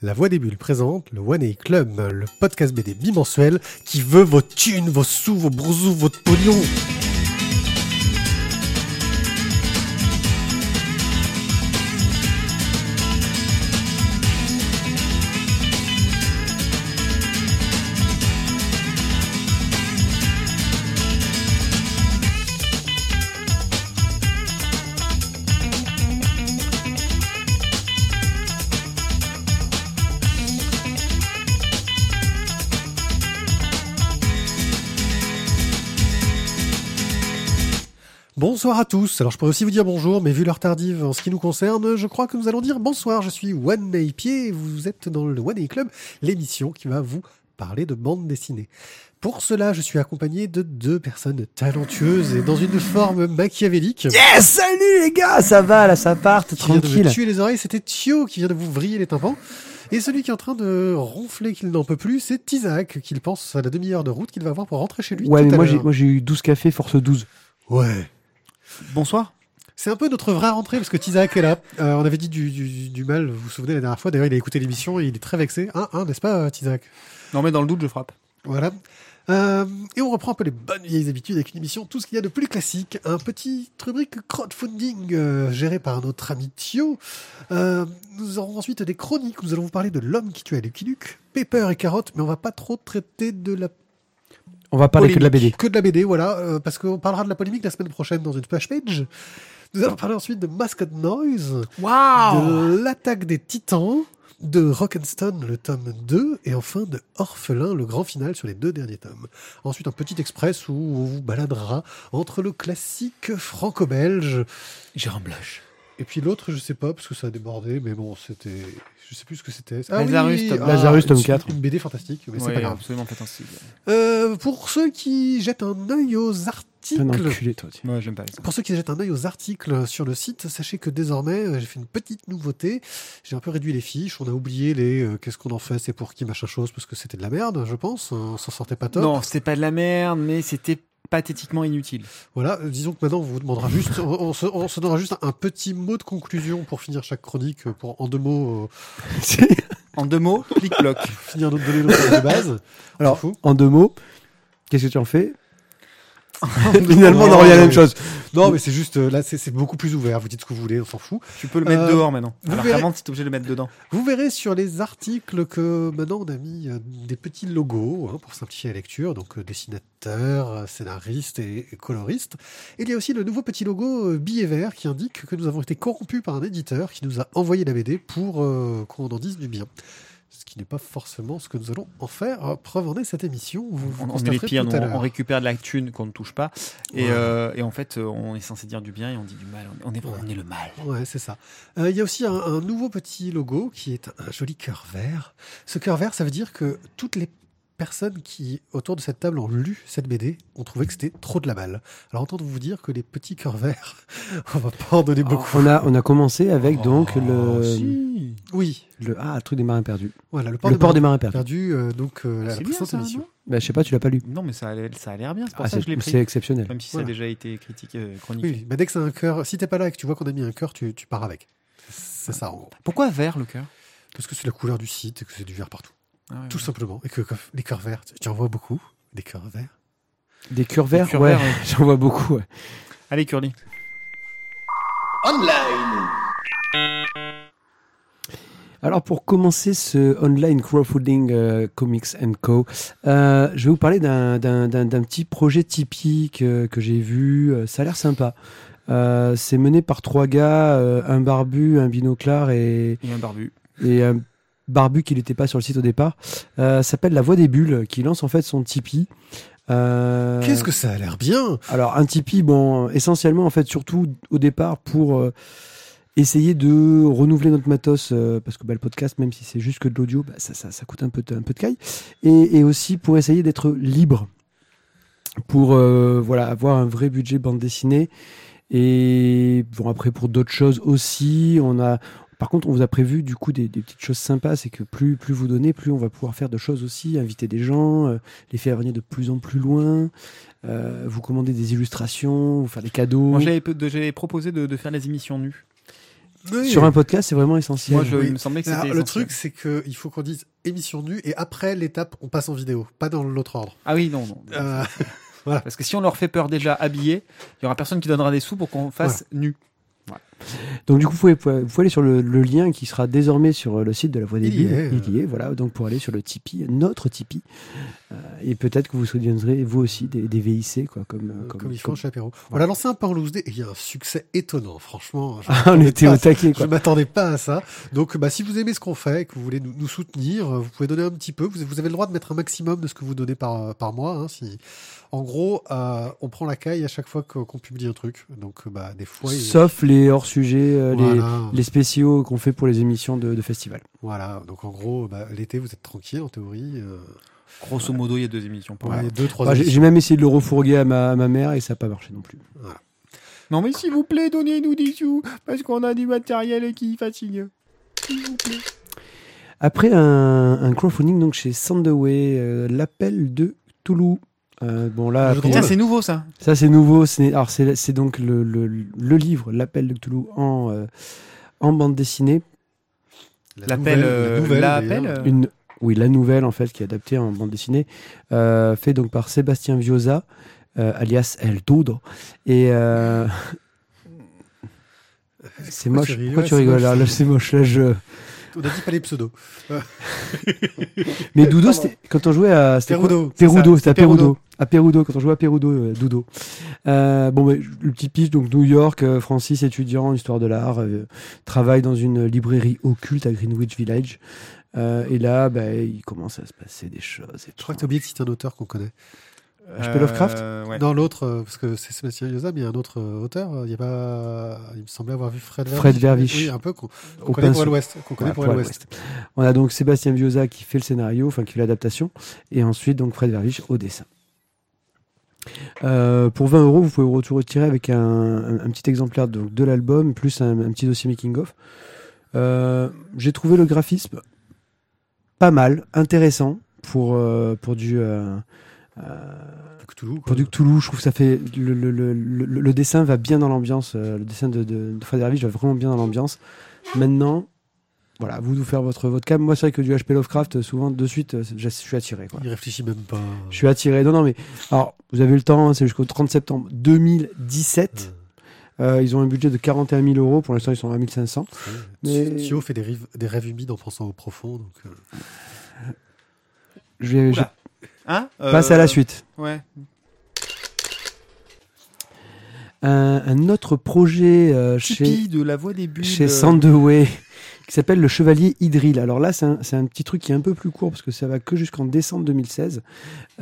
La Voix des Bulles présente le One A Club, le podcast BD bimensuel qui veut vos thunes, vos sous, vos brousous, votre pognon. Bonsoir à tous. Alors je pourrais aussi vous dire bonjour, mais vu l'heure tardive en ce qui nous concerne, je crois que nous allons dire bonsoir. Je suis One A Pied et vous êtes dans le One A Club, l'émission qui va vous parler de bande dessinée. Pour cela, je suis accompagné de deux personnes talentueuses et dans une forme machiavélique. Yes, salut les gars, ça va là, ça part Qui vient de tranquille. me tuer les oreilles, c'était Thio qui vient de vous vriller les tympans. Et celui qui est en train de ronfler qu'il n'en peut plus, c'est Isaac, qu'il pense à la demi-heure de route qu'il va avoir pour rentrer chez lui. Ouais, tout mais à moi j'ai eu 12 cafés force 12. Ouais. Bonsoir. C'est un peu notre vraie rentrée parce que Tizak est là. Euh, on avait dit du, du, du mal, vous vous souvenez la dernière fois. D'ailleurs, il a écouté l'émission et il est très vexé. Hein, hein, n'est-ce pas, euh, Tizak? Non, mais dans le doute, je frappe. Voilà. Euh, et on reprend un peu les bonnes vieilles habitudes avec une émission, tout ce qu'il y a de plus classique. Un petit rubrique crowdfunding euh, géré par notre ami Thio. Euh, nous aurons ensuite des chroniques. Nous allons vous parler de l'homme qui tuait Lucky Luke, Pepper et Carotte, mais on va pas trop traiter de la On va parler que de la BD. que de la BD, voilà, euh, parce qu'on parlera de la polémique la semaine prochaine dans une splash page. Nous allons parler ensuite de Mascot Noise, Waouh de l'attaque des titans, de Rock'n'Stone, le tome 2, et enfin de Orphelin, le grand final sur les deux derniers tomes. Ensuite, un petit express où on vous baladera entre le classique franco-belge, Jérôme Blache. Et puis l'autre, je sais pas, parce que ça a débordé, mais bon, c'était... Je sais plus ce que c'était. Ah Lazarus, oui, tome- ah, Lazarus, tome une- 4. Une BD fantastique, mais c'est Ouais, pas grave. absolument fantastique. Euh, pour ceux qui jettent un œil aux Un articles, enculé toi. tiens. Ouais, j'aime pas pour ceux qui jettent un œil aux articles sur le site, sachez que désormais, euh, j'ai fait une petite nouveauté. J'ai un peu réduit les fiches. On a oublié les euh, qu'est-ce qu'on en fait, c'est pour qui, machin chose, parce que c'était de la merde, je pense. On s'en sortait pas top. Non, c'était pas de la merde, mais c'était pathétiquement inutile. Voilà, disons que maintenant, on vous demandera juste, on, se, on se donnera juste un, petit mot de conclusion pour finir chaque chronique, pour en deux mots euh, En deux mots, clic-bloc. finir notre donner de base. Alors, en deux mots, qu'est-ce que tu en fais? Finalement, on en revient à la même chose. Non, mais c'est juste, euh, là, c'est beaucoup plus ouvert. Vous dites ce que vous voulez, on s'en fout. Tu peux le mettre Euh, dehors maintenant. Alors verrez- qu'avant, tu étais obligé de le mettre dedans. Vous verrez sur les articles que maintenant on a mis euh, des petits logos hein, pour simplifier la lecture, donc dessinateur, scénariste et, coloriste. Et il y a aussi le nouveau petit logo billet vert qui indique que nous avons été corrompus par un éditeur qui nous a envoyé la BD pour euh, qu'on en dise du bien. Ce qui n'est pas forcément ce que nous allons en faire. Euh, Preuve en est cette émission. Vous, vous On, on est les pires, on, récupère de la thune qu'on ne touche pas. Et, Ouais. euh, et en fait, euh, on est censé dire du bien et on dit du mal. On est, on est le mal. Ouais, c'est ça. Euh, Il y a aussi un, un nouveau petit logo qui est un joli cœur vert. Ce cœur vert, ça veut dire que toutes les personnes qui, autour de cette table, ont lu cette BD ont trouvé que c'était trop de la balle. Alors, entendre vous dire que les petits cœurs verts, on va pas en donner beaucoup. On a on a commencé avec donc Oh, le si. Oui, le ah le truc des marins perdus. voilà, le port, Le des port marins des marins perdus. euh, donc euh, la C'est bien, précédente ça, émission. non? Bah je sais pas, tu l'as pas lu. Non, mais ça a, l'air- ça a l'air bien. C'est pour Ah, ça que je l'ai pris. c'est exceptionnel. Même si Voilà. ça a déjà été critiqué, euh, chronique. Oui, bah, dès que c'est un cœur, si t'es pas là et que tu vois qu'on a mis un cœur, tu, tu pars avec. C'est ça, en gros. Pourquoi vert le cœur? Parce que c'est la couleur du site et que c'est du vert partout. Ah ouais, Tout ouais. simplement. Et que, que les cœurs verts, tu- tu en vois beaucoup, des cœurs verts. Des cœurs verts, ouais, ouais. j'en vois beaucoup. ouais. Allez, Curly. Alors pour commencer ce online crowdfunding euh, Comics Co, euh, je vais vous parler d'un- d'un d'un- d'un petit projet Tipeee que, que j'ai vu. Euh, Ça a l'air sympa. Euh, C'est mené par trois gars, euh, un barbu, un binoclard et, Et un barbu. et un barbu qui n'était pas sur le site au départ. Euh, s'appelle La Voix des Bulles, qui lance en fait son Tipeee. Euh, Qu'est-ce que ça a l'air bien alors un Tipeee, bon, essentiellement en fait surtout au départ pour euh, essayer de renouveler notre matos parce que bah, le podcast, même si c'est juste que de l'audio, bah, ça, ça, ça coûte un peu de, un peu de caille et, et aussi pour essayer d'être libre pour voilà avoir un vrai budget bande dessinée et bon après pour d'autres choses aussi on a par contre, on vous a prévu du coup des, des petites choses sympas, c'est que plus, plus vous donnez, plus on va pouvoir faire de choses aussi, inviter des gens, euh, les faire venir de plus en plus loin, euh, vous commander des illustrations, vous faire des cadeaux. Moi, j'avais j'avais proposé de, de faire les émissions nues. Oui. sur un podcast, c'est vraiment essentiel. Moi, je, Oui. il me semblait que Alors, le truc, c'est qu'il faut qu'on dise émission nue et après l'étape, on passe en vidéo, pas dans l'autre ordre. Ah oui, non, non. Euh, Parce que si on leur fait peur déjà habillés, il y aura personne qui donnera des sous pour qu'on fasse nu. Donc du coup, vous pouvez, vous pouvez aller sur le, le lien qui sera désormais sur le site de la Voix des euh. Il y est, voilà. Donc pour aller sur le Tipeee, notre Tipeee, Euh, et peut-être que vous soutiendrez vous aussi des, des VIC, quoi, comme euh, comme, comme, il faut comme- chez Apéro. On l'a lancé un loose day et il y a un succès étonnant, franchement. je Ah, on était pas au taquet, Je quoi. m'attendais pas à ça. Donc, bah, si vous aimez ce qu'on fait que vous voulez nous, nous soutenir, euh, vous pouvez donner un petit peu. Vous, vous avez le droit de mettre un maximum de ce que vous donnez par, par mois. hein, si... En gros, euh, on prend la caille à chaque fois que- qu'on publie un truc. Donc, euh, bah, des fois, il- Sauf les hors-sujets, euh, les, voilà. les spéciaux qu'on fait pour les émissions de, de festival. Voilà. Donc, en gros, bah, l'été, vous êtes tranquille en théorie. euh, Grosso modo, il y a deux émissions. Pour ouais, moi. deux, trois. Moi, J'ai émissions. j'ai même essayé de le refourguer à ma, à ma mère et ça n'a pas marché non plus. Non, mais s'il vous plaît, donnez-nous des sous parce qu'on a du matériel qui fatigue. S'il vous plaît. Après un, un crowdfunding donc chez Sandaway, euh, l'appel de Toulouse. Euh, bon là, drôle. c'est nouveau ça. ça c'est nouveau. c'est- Alors c'est c'est donc le, le, le livre l'appel de Toulouse en euh, en bande dessinée. L'appel, nouvelle- euh, Une oui la nouvelle en fait qui est adaptée en bande dessinée, euh, fait donc par Sébastien Viosa, euh, alias El Dodo. Et euh, c'est Pourquoi moche. tu rigoles Pourquoi tu rigoles ça. là, c'est moche là je. On a dit pas les pseudos. Mais c'était quand on jouait à Perudo. C'était à c'est Perudo. À Perudo, quand on jouait à Perudo, euh, Doudou. Euh, bon, mais le petit pitch, donc New York, euh, Francis, étudiant en histoire de l'art, euh, travaille dans une librairie occulte à Greenwich Village. Et là, bah, il commence à se passer des choses. Et Je crois que tu as oublié de citer un auteur qu'on connaît. H.P. Lovecraft? Euh, ouais. Dans l'autre, euh, parce que c'est Sébastien Yosa, mais il y a un autre euh, auteur. Il y a pas. Il me semblait avoir vu Fred Verviche. Fred Verviche. Oui, un peu qu'on connaît pour l'Ouest. Qu'on connaît pour l'Ouest. On a donc Sébastien Viosa qui fait le scénario, enfin qui fait l'adaptation, et ensuite donc Fred Verviche au dessin. Euh, pour 20 euros, vous pouvez vous retirer avec un, un- un petit exemplaire de l'album, plus un, un petit dossier making-of. Euh, J'ai trouvé le graphisme pas mal, intéressant pour, euh, pour du. Euh, euh, pour du Cthulhu, je trouve que ça fait le, le- le- le- le dessin va bien dans l'ambiance. euh, le dessin de, de, de Fred Hervich va vraiment bien dans l'ambiance. Maintenant, voilà, vous de vous faire votre votre cam. Moi, c'est vrai que du HP Lovecraft, euh, souvent de suite, euh, je suis attiré. Quoi. Il réfléchit même pas. Je suis attiré. Non, non, mais alors, vous avez le temps, hein, c'est jusqu'au 30 septembre 2017. Euh, ils ont un budget de 41 000 euros. Pour l'instant, ils sont à 1500. Euh, Mais- Thio fait des, rives- des rêves humides en pensant au profond. Donc, euh, Je vais je. Hein passe Euh, à la suite. Ouais. Un, un autre projet euh, chez. De la voix des bulles. chez euh, Sandoway qui s'appelle le Chevalier Idril. Alors là, c'est un, petit truc qui est un peu plus court parce que ça va que jusqu'en décembre 2016.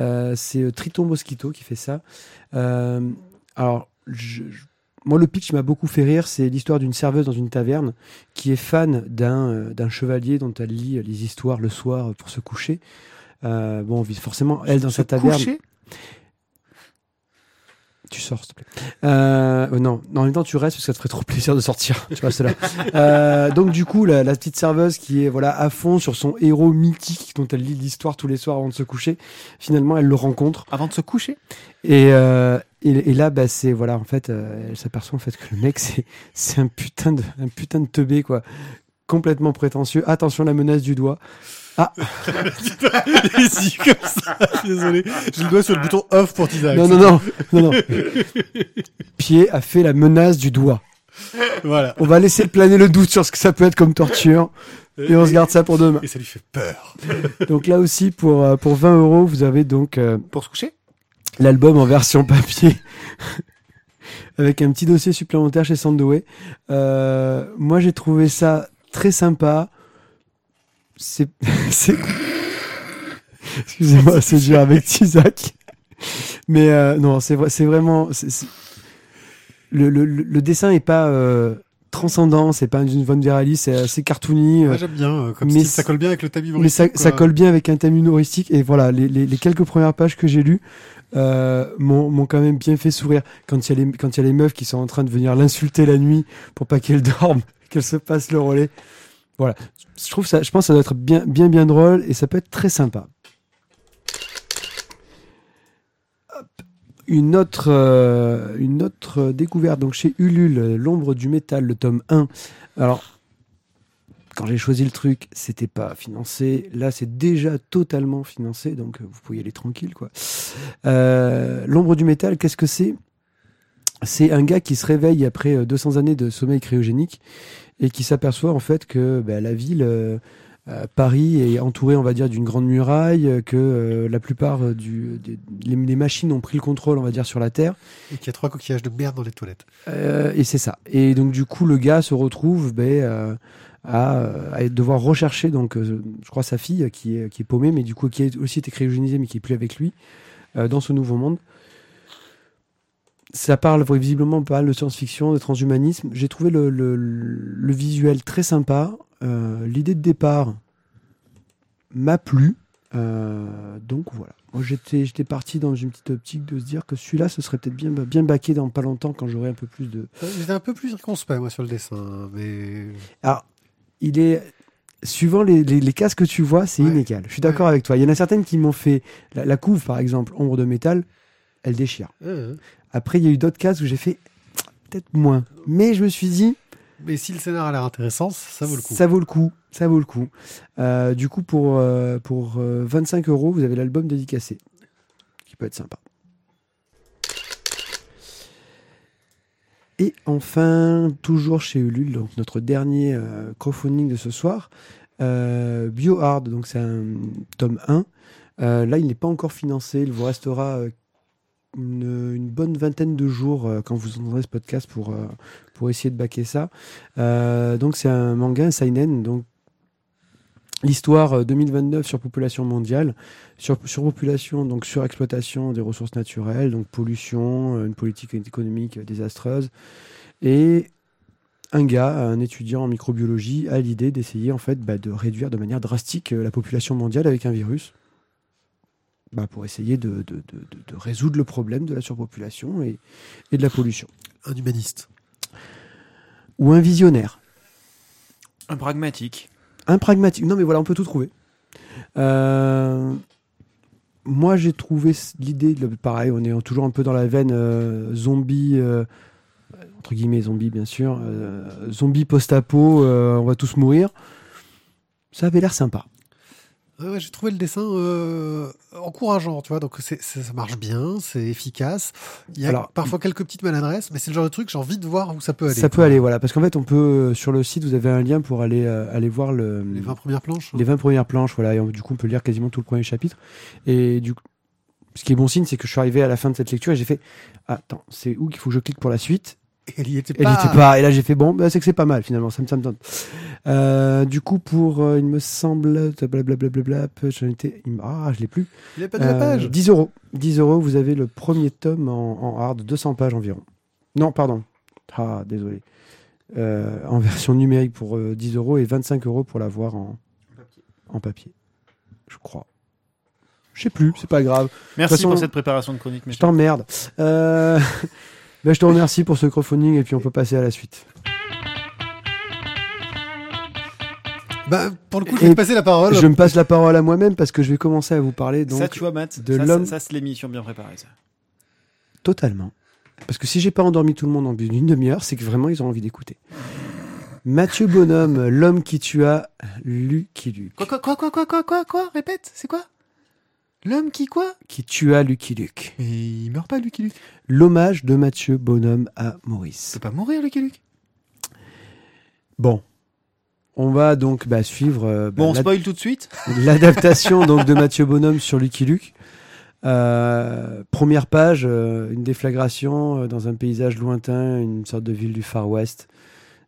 Euh, c'est Triton Mosquito qui fait ça. Euh, alors, je- je- moi, le pitch m'a beaucoup fait rire. C'est l'histoire d'une serveuse dans une taverne qui est fan d'un euh, d'un chevalier dont elle lit les histoires le soir pour se coucher. Euh, bon, forcément, elle dans sa taverne. Tu sors, s'il te plaît. Euh, euh, non, non, en même temps, tu restes parce que ça te ferait trop plaisir de sortir. Tu restes là. Euh, donc, du coup, la, la petite serveuse qui est voilà à fond sur son héros mythique dont elle lit l'histoire tous les soirs avant de se coucher, finalement, elle le rencontre. Avant de se coucher? Et, euh, et, et là, bah, c'est voilà, en fait, euh, elle s'aperçoit en fait que le mec, c'est c'est un putain de un putain de teubé quoi, complètement prétentieux. Attention, la menace du doigt. Il dit comme ça. Désolé. J'ai le doigt sur le bouton off pour Tizak. Non, non, non, non, non. Pied a fait la menace du doigt. Voilà. On va laisser planer le doute sur ce que ça peut être comme torture. Et on se garde ça pour demain. Et ça lui fait peur. Donc là aussi, pour, euh, pour 20 euros, vous avez donc euh, Pour se coucher? l'album en version papier. avec un petit dossier supplémentaire chez Sandoway. Euh, moi, j'ai trouvé ça très sympa. C'est... c'est- Excusez-moi, c'est dur avec Tizak. Mais euh, non, c'est, vrai, c'est vraiment... Le, le, le- dessin est pas euh, transcendant, c'est pas une von Virali, c'est assez cartoony. euh, Moi, j'aime bien. Comme mais ça colle bien avec le thème mais humoristique. ça, quoi. ça colle bien avec un thème humoristique. Et voilà, les, les- les quelques premières pages que j'ai lues euh, m'ont quand même bien fait sourire. Quand il y, a les- quand il y a les meufs qui sont en train de venir l'insulter la nuit pour pas qu'elle dorme, qu'elle se passe le relais. Voilà. Je pense que ça doit être bien, bien, drôle et ça peut être très sympa. Hop. Une autre, euh, une autre découverte donc chez Ulule, L'ombre du métal, le tome 1, Alors, quand j'ai choisi le truc, c'était pas financé. Là, c'est déjà totalement financé, donc euh, vous pouvez y aller tranquille, quoi. Euh, L'ombre du métal, qu'est-ce que c'est? C'est un gars qui se réveille après euh, 200 années de sommeil cryogénique et qui s'aperçoit en fait que bah, la ville, euh, Paris, est entourée, on va dire, d'une grande muraille, euh, que euh, la plupart du, des- les, machines ont pris le contrôle, on va dire, sur la Terre. Et qu'il y a trois coquillages de merde dans les toilettes. Euh, et c'est ça. Et donc du coup, le gars se retrouve euh, à, à devoir rechercher donc, je crois sa fille qui est, qui est paumée, mais du coup qui a aussi été cryogénisée, mais qui est plus avec lui dans ce nouveau monde. Ça parle visiblement pas mal de science-fiction, de transhumanisme. J'ai trouvé le, le- le visuel très sympa. Euh, L'idée de départ m'a plu. Euh, donc voilà. Moi j'étais j'étais parti dans une petite optique de se dire que celui-là ce serait peut-être bien bien baqué dans pas longtemps quand j'aurai un peu plus de. Euh, J'étais un peu plus circonspect, moi, sur le dessin. Mais Alors il est suivant les, les, les cases que tu vois, c'est Ouais. inégal. Je suis d'accord avec toi. Il y en a certaines qui m'ont fait la, la couve par exemple, ombre de métal, elle déchire. Euh, Après il y a eu d'autres cases où j'ai fait peut-être moins, mais je me suis dit mais si le scénar a l'air intéressant, ça vaut le coup. Ça vaut le coup. Ça vaut le coup. Euh, du coup, pour, euh, pour euh, 25 euros, vous avez l'album dédicacé, qui peut être sympa. Et enfin, toujours chez Ulule, donc notre dernier euh, crowdfunding de ce soir, euh, BioHard, donc c'est un tome 1. Euh, là, il n'est pas encore financé. Il vous restera euh, une, bonne vingtaine de jours euh, quand vous entendrez ce podcast pour, euh, pour essayer de baquer ça. Euh, donc c'est un manga, un seinen, donc l'histoire euh, 2029 sur population mondiale, sur surpopulation, donc surexploitation des ressources naturelles, donc pollution, une politique économique désastreuse, et un gars, un étudiant en microbiologie, a l'idée d'essayer en fait bah, de réduire de manière drastique la population mondiale avec un virus. Bah, pour essayer de, de- de- de- de résoudre le problème de la surpopulation et, et de la pollution. Un humaniste. Ou un visionnaire. Un pragmatique. Un pragmatique. Non, mais voilà, on peut tout trouver. Euh, Moi, j'ai trouvé l'idée, de- pareil, on est toujours un peu dans la veine euh, zombie, euh, entre guillemets zombie, bien sûr, euh, zombie post-apo, euh, on va tous mourir. Ça avait l'air sympa. Ouais, j'ai trouvé le dessin euh, encourageant, tu vois. Donc c'est, c'est- ça marche bien, c'est efficace. Il y a Alors- parfois quelques petites maladresses, mais c'est le genre de truc j'ai envie de voir où ça peut aller. Ça peut aller, voilà. Parce qu'en fait, on peut, euh, sur le site, vous avez un lien pour aller, euh, aller voir le, Les 20 premières planches. les 20 premières planches, voilà, et on- du coup on peut lire quasiment tout le premier chapitre. Et du coup, ce qui est bon signe, c'est que je suis arrivé à la fin de cette lecture et j'ai fait ah, attends, c'est où qu'il faut que je clique pour la suite? Il y était Elle pas. était pas. Et là j'ai fait bon, bah, c'est que c'est pas mal finalement, ça me, ça me tente. Euh, du coup, pour, euh, il me semble, blablabla, j'en étais, ah, je l'ai plus. Il est pas de la Euh, page. 10 euros. 10 euros, vous avez le premier tome en, en hard, 200 pages environ. Non, pardon. Ah, désolé. Euh, en version numérique pour euh, 10 euros et 25 euros pour l'avoir en, en papier. Je crois. Je sais plus, c'est pas grave. Merci façon- pour cette préparation de chronique, Je t'emmerde. Euh... ben, je te remercie pour ce crowdfunding et puis on peut passer à la suite. Bah, pour le coup, je vais te passer la parole. Je me passe la parole à moi-même parce que je vais commencer à vous parler donc ça, tu vois, Matt, de ça, l'homme- ça, ça, c'est l'émission bien préparée, ça. totalement. Parce que si j'ai pas endormi tout le monde en plus d'une demi-heure, c'est que vraiment ils ont envie d'écouter. Mathieu Bonhomme, l'homme qui tua Lucky Luke. Quoi, quoi, quoi, quoi, quoi, quoi, quoi, quoi Répète, c'est quoi? L'homme qui quoi? Qui tua Lucky Luke. Mais il meurt pas, Lucky Luke? L'hommage de Mathieu Bonhomme à Maurice. C'est pas mourir, Lucky Luke? Bon. On va donc bah, suivre euh, bah, Bon, on l'ad- spoil tout de suite. l'adaptation donc de Mathieu Bonhomme sur Lucky Luke. Euh, première page, euh, une déflagration euh, dans un paysage lointain, une sorte de ville du Far West,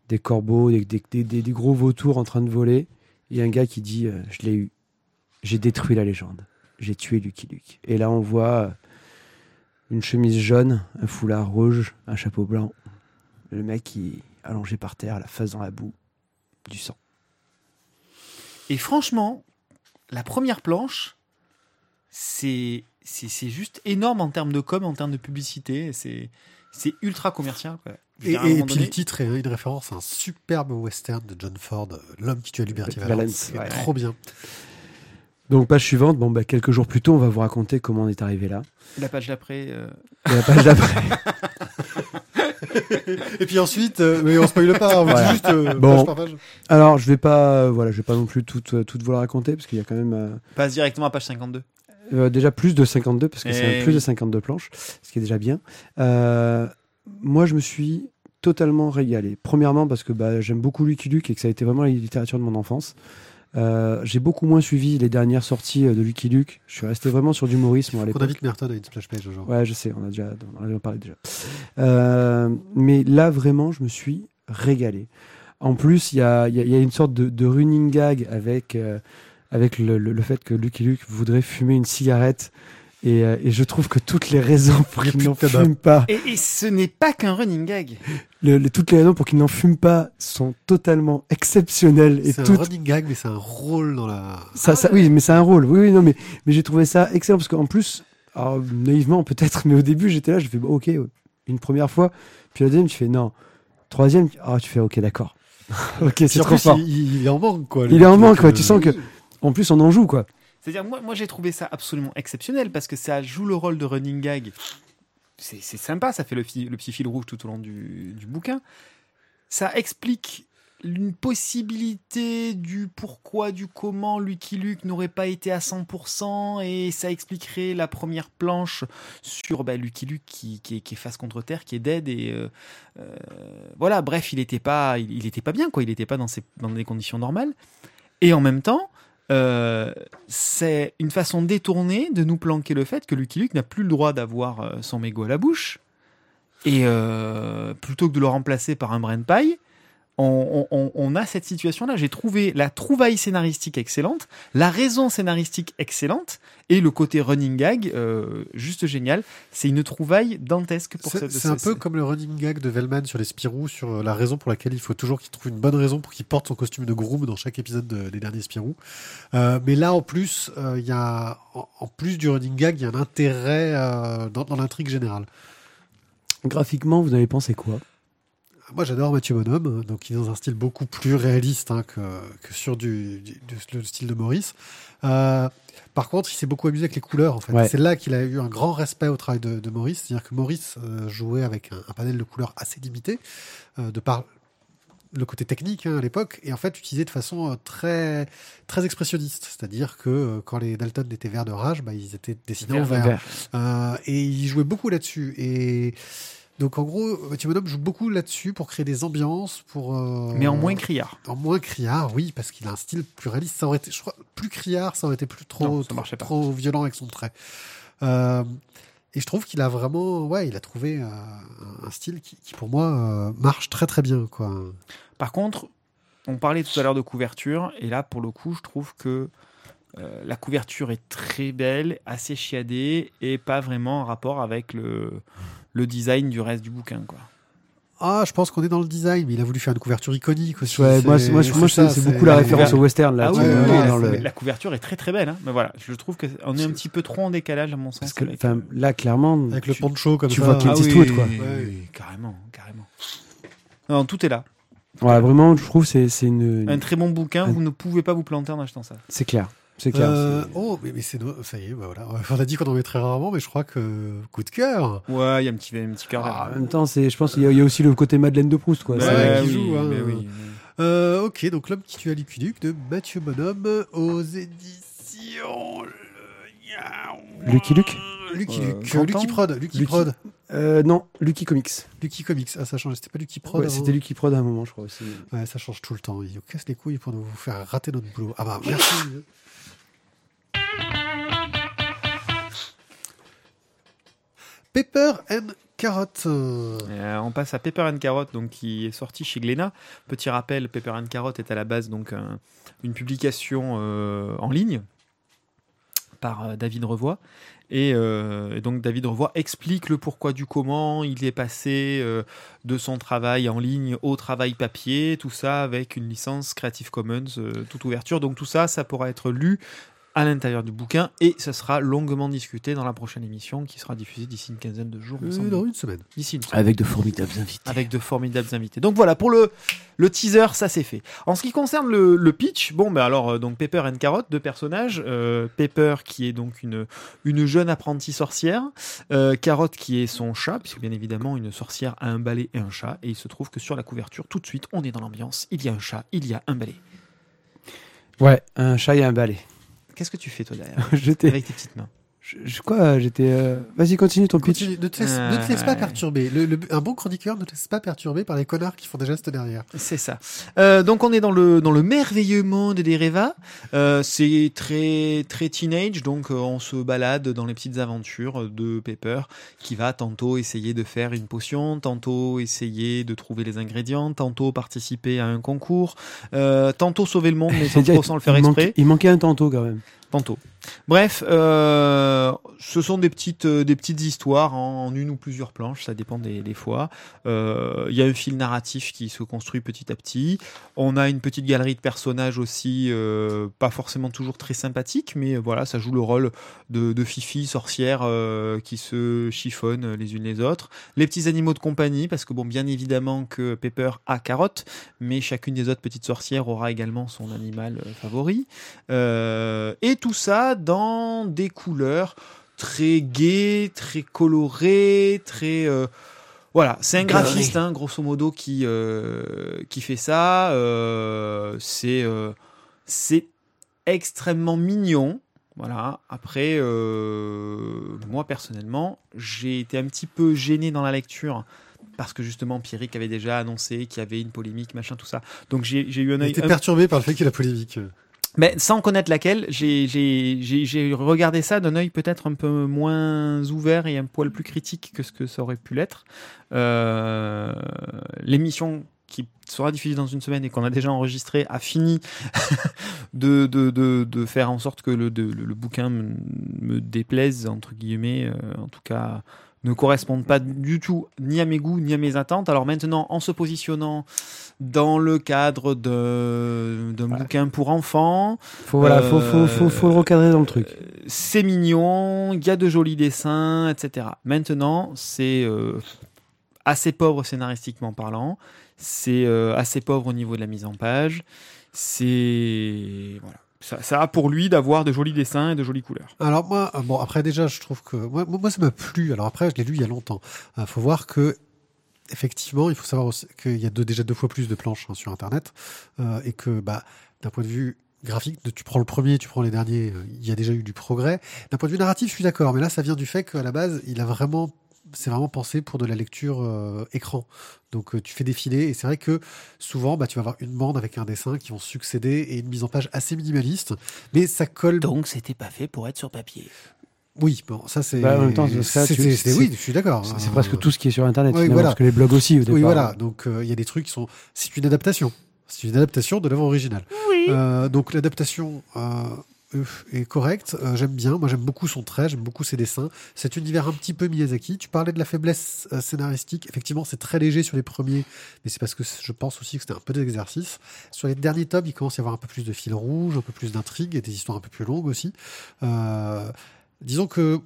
des corbeaux, des, des- des- des- des gros vautours en train de voler. Il y a un gars qui dit euh, Je l'ai eu, j'ai détruit la légende, j'ai tué Lucky Luke. Et là, on voit euh, une chemise jaune, un foulard rouge, un chapeau blanc. Le mec qui allongé par terre, la face dans la boue, du sang. Et franchement, la première planche, c'est c'est juste énorme en termes de com, en termes de publicité. C'est c'est ultra commercial. quoi. Et, dire, à et moment puis donné- le titre est une référence à un superbe western de John Ford, euh, L'homme qui tue Liberty Valance, Valance. C'est ouais. trop bien. Donc, page suivante, bon, bah, quelques jours plus tôt, on va vous raconter comment on est arrivé là. la page d'après. euh, Et la page d'après. Et puis ensuite, euh, mais on spoile pas, on Voilà. juste euh, Bon. page par page. Alors, je vais pas, euh, voilà, je vais pas non plus tout, euh, tout vous la raconter parce qu'il y a quand même euh, Passe directement à page 52. euh, déjà plus de 52 parce que Eh c'est plus oui. de 52 planches, ce qui est déjà bien. Euh, moi, je me suis totalement régalé. Premièrement parce que bah, j'aime beaucoup Lucky Luke et que ça a été vraiment la littérature de mon enfance. Euh, j'ai beaucoup moins suivi les dernières sorties euh, de Lucky Luke. Je suis resté vraiment sur du Maurice moi à On l'époque. invite Merton à une splash page aujourd'hui. Ouais, je sais, on a déjà, on en a déjà parlé déjà. Euh, mais là, vraiment, je me suis régalé. En plus, il y a, y a- y a une sorte de, de running gag avec, euh, avec le, le- le fait que Lucky Luke voudrait fumer une cigarette. Et, euh, et je trouve que toutes les raisons pour qu'il n'en fume pas, Et, et ce n'est pas qu'un running gag. le- le- toutes les raisons pour qu'il n'en fume pas sont totalement exceptionnelles. C'est un running gag, mais c'est un rôle dans la. Ça, ça, oui, mais c'est un rôle. Oui, oui, non, mais, mais j'ai trouvé ça excellent parce qu'en plus, alors, naïvement peut-être, mais au début j'étais là, fait bon, ok, une première fois, puis la deuxième, tu fais non, troisième, ah, tu fais ok, d'accord, ok, c'est trop plus, fort. Il, il est en manque, quoi. Il est en manque, euh, tu sens que, en plus, on en joue quoi. C'est-à-dire, moi, moi j'ai trouvé ça absolument exceptionnel parce que ça joue le rôle de running gag. C'est sympa, ça fait le, fi- le petit fil rouge tout au long du, du bouquin. Ça explique une possibilité du pourquoi, du comment Lucky Luke n'aurait pas été à 100% et ça expliquerait la première planche sur bah, Lucky Luke qui, qui, qui est face contre terre, qui est dead et euh, euh, voilà, bref, il n'était pas, il, pas bien quoi, il n'était pas dans, ses, dans des conditions normales. Et en même temps, euh, c'est une façon détournée de nous planquer le fait que Lucky Luke n'a plus le droit d'avoir euh, son mégot à la bouche. Et euh, plutôt que de le remplacer par un brin de paille, on, on- on a cette situation-là. J'ai trouvé la trouvaille scénaristique excellente, la raison scénaristique excellente, et le côté running gag euh, juste génial. C'est une trouvaille dantesque pour C'est cette. c'est un peu comme le running gag de Velman sur les Spirou, sur euh, la raison pour laquelle il faut toujours qu'il trouve une bonne raison pour qu'il porte son costume de groom dans chaque épisode de- des derniers Spirou. Euh, mais là, en plus, euh, il y a, en, en plus du running gag, il y a un intérêt euh, dans, dans l'intrigue générale. Graphiquement, vous avez pensé quoi? Moi, j'adore Mathieu Bonhomme, donc il est dans un style beaucoup plus réaliste hein, que, que sur du, du- du- le style de Maurice. Euh, par contre, il s'est beaucoup amusé avec les couleurs. En fait, Ouais. c'est là qu'il a eu un grand respect au travail de, de Maurice, c'est-à-dire que Maurice euh, jouait avec un, un panel de couleurs assez limité, euh, de par le côté technique hein, à l'époque, et en fait utilisé de façon très très expressionniste, c'est-à-dire que quand les Dalton étaient verts de rage, bah, ils étaient dessinés en vert. Vert. Et il jouait beaucoup là-dessus. Et donc, en gros, Mathieu Bonhomme joue beaucoup là-dessus pour créer des ambiances, pour. euh, Mais en moins criard. En moins criard, oui, parce qu'il a un style plus réaliste. Ça aurait été, je crois, plus criard, ça aurait été plus trop, Non, violent avec son trait. Euh, et je trouve qu'il a vraiment, ouais, il a trouvé euh, un- style qui, qui, pour moi, marche très très bien, quoi. Par contre, on parlait tout à l'heure de couverture, et là, pour le coup, je trouve que euh, la couverture est très belle, assez chiadée, et pas vraiment en rapport avec le, le design du reste du bouquin. Quoi. Ah, je pense qu'on est dans le design, mais il a voulu faire une couverture iconique aussi. Ouais, moi, moi, moi, c'est beaucoup la référence au western là. Ah tu oui, vois, oui, ouais, oui, dans la, le- la couverture est très très belle, hein, mais voilà, je trouve qu'on est un petit peu trop en décalage à mon sens. Parce que, avec, enfin, euh, là, clairement, Avec le tu- poncho comme tu ça. vois Clint ah oui, Eastwood, quoi. oui, Ouais. oui, carrément, carrément. Non, tout est là. voilà, vraiment, je trouve c'est c'est une, Un très bon bouquin, un- vous ne pouvez pas vous planter en achetant ça. c'est clair, c'est clair. Euh, oh, mais, mais c'est ça y est, bah voilà. On a dit qu'on en met très rarement, mais je crois que coup de cœur. Ouais, il y a un petit, un petit cœur Ah, en même temps, c'est, je pense qu'il y, a- il y a aussi le côté Madeleine de Proust, quoi. Ouais, C'est- qui joue, hein. mais oui, oui. Euh, ok, donc l'homme qui tue Lucky Luke de Mathieu Bonhomme aux éditions. Le- Lucky Luke Lucky Euh, Luke, Lucky Prod, Lucky Lucky- Prod, Euh, non, Lucky Comics. Lucky Comics. Ah, ça change. C'était pas Lucky Prod. Ouais, c'était Lucky Prod à un moment, je crois aussi. Ouais, ça change tout le temps. Il nous casse les couilles pour nous faire rater notre boulot. Ah bah merci. Pepper and Carrot. Euh, on passe à Pepper and Carrot, donc qui est sorti chez Glénat. Petit rappel, Pepper and Carrot est à la base donc un- une publication euh, en ligne par euh, David Revoy. Et, euh, et donc David Revoy explique le pourquoi du comment il est passé euh, de son travail en ligne au travail papier, tout ça avec une licence Creative Commons, toute ouverture. Donc tout ça, ça pourra être lu à l'intérieur du bouquin et ça sera longuement discuté dans la prochaine émission qui sera diffusée d'ici une quinzaine de jours. Euh, dans une semaine. D'ici une semaine. Avec de formidables invités. Avec de formidables invités. Donc voilà, pour le, le teaser, ça c'est fait. En ce qui concerne le, le pitch, bon, ben alors, euh, donc Pepper and Carrot, deux personnages. Euh, Pepper qui est donc une, une jeune apprentie sorcière. Euh, Carrot qui est son chat, puisque bien évidemment, une sorcière a un balai et un chat. Et il se trouve que sur la couverture, tout de suite, on est dans l'ambiance. Il y a un chat, il y a un balai. Ouais, un chat et un balai. Qu'est-ce que tu fais toi derrière. Avec tes petites mains. Je, quoi J'étais. euh, Vas-y, continue ton pitch. Continue, ne, te laisse, Euh, ne te laisse pas ouais. perturber. Le- le- un bon chroniqueur ne te laisse pas perturber par les connards qui font des gestes derrière. C'est ça. Euh, donc on est dans le dans le merveilleux monde des Reva. Euh, c'est très très teenage, donc euh, on se balade dans les petites aventures de Pepper qui va tantôt essayer de faire une potion, tantôt essayer de trouver les ingrédients, tantôt participer à un concours, euh, tantôt sauver le monde mais sans, trop sans le faire il exprès. manquait- il manquait un tantôt quand même. Tantôt. Bref, euh, ce sont des petites, euh, des petites histoires en, une ou plusieurs planches, ça dépend des, fois. Euh, Il y a un fil narratif qui se construit petit à petit. On a une petite galerie de personnages aussi, euh, pas forcément toujours très sympathiques, mais voilà, ça joue le rôle de, fifi, sorcières euh, qui se chiffonnent les unes les autres. Les petits animaux de compagnie, parce que bon, bien évidemment que Pepper a carotte, mais chacune des autres petites sorcières aura également son animal euh, favori. Euh, et tout ça dans des couleurs très gaies, très colorées, très... euh, voilà, c'est un graphiste, hein, grosso modo, qui, euh, qui fait ça. Euh, c'est euh, c'est extrêmement mignon. Voilà. Après, moi personnellement, j'ai été un petit peu gêné dans la lecture parce que justement Pierrick avait déjà annoncé qu'il y avait une polémique, machin, tout ça. Donc j'ai eu un Il œil un perturbé par le fait qu'il y ait la polémique. Mais sans connaître laquelle, j'ai- regardé ça d'un œil peut-être un peu moins ouvert et un poil plus critique que ce que ça aurait pu l'être. Euh, L'émission qui sera diffusée dans une semaine et qu'on a déjà enregistrée a fini de, faire en sorte que le, bouquin me, me déplaise, entre guillemets, euh, en tout cas ne correspondent pas du tout ni à mes goûts ni à mes attentes. Alors maintenant, en se positionnant dans le cadre de- d'un Ouais. bouquin pour enfants, Faut, voilà, faut, faut, faut, faut le recadrer dans le truc. euh, c'est mignon, il y a de jolis dessins, etc. Maintenant, c'est euh, assez pauvre scénaristiquement parlant, c'est euh, assez pauvre au niveau de la mise en page, c'est voilà. Ça, ça a pour lui d'avoir de jolis dessins et de jolies couleurs. Alors moi, euh, bon après déjà, je trouve que moi, moi ça m'a plu. Alors après, je l'ai lu il y a longtemps. Il faut voir que effectivement, il faut savoir qu'il y a déjà deux fois plus de planches hein, sur Internet euh, et que bah d'un point de vue graphique, tu prends le premier, tu prends les derniers, euh, il y a déjà eu du progrès. D'un point de vue narratif, je suis d'accord, mais là, ça vient du fait qu'à la base, il a vraiment c'est vraiment pensé pour de la lecture euh, écran. Donc euh, tu fais défiler et c'est vrai que souvent bah, tu vas avoir une bande avec un dessin qui vont succéder et une mise en page assez minimaliste, mais ça colle Donc c'était pas fait pour être sur papier. oui, bon, ça c'est. Bah, en même temps, ça, c'est- tu- c'est- c'est- c'est- oui, je suis d'accord. C'est c'est presque tout ce qui est sur Internet, oui, voilà. parce que les blogs aussi, au départ. Oui, voilà. Donc euh, il y a des trucs qui sont. C'est une adaptation. C'est une adaptation de l'œuvre originale. Oui. Euh, donc l'adaptation est correcte. Euh, j'aime bien. Moi, j'aime beaucoup son trait. J'aime beaucoup ses dessins. Cet univers un petit peu Miyazaki. Tu parlais de la faiblesse euh, scénaristique. Effectivement, c'est très léger sur les premiers, mais c'est parce que je pense aussi que c'était un peu d'exercice. Sur les derniers tomes, il commence à y avoir un peu plus de fil rouge, un peu plus d'intrigue et des histoires un peu plus longues aussi. Euh, disons que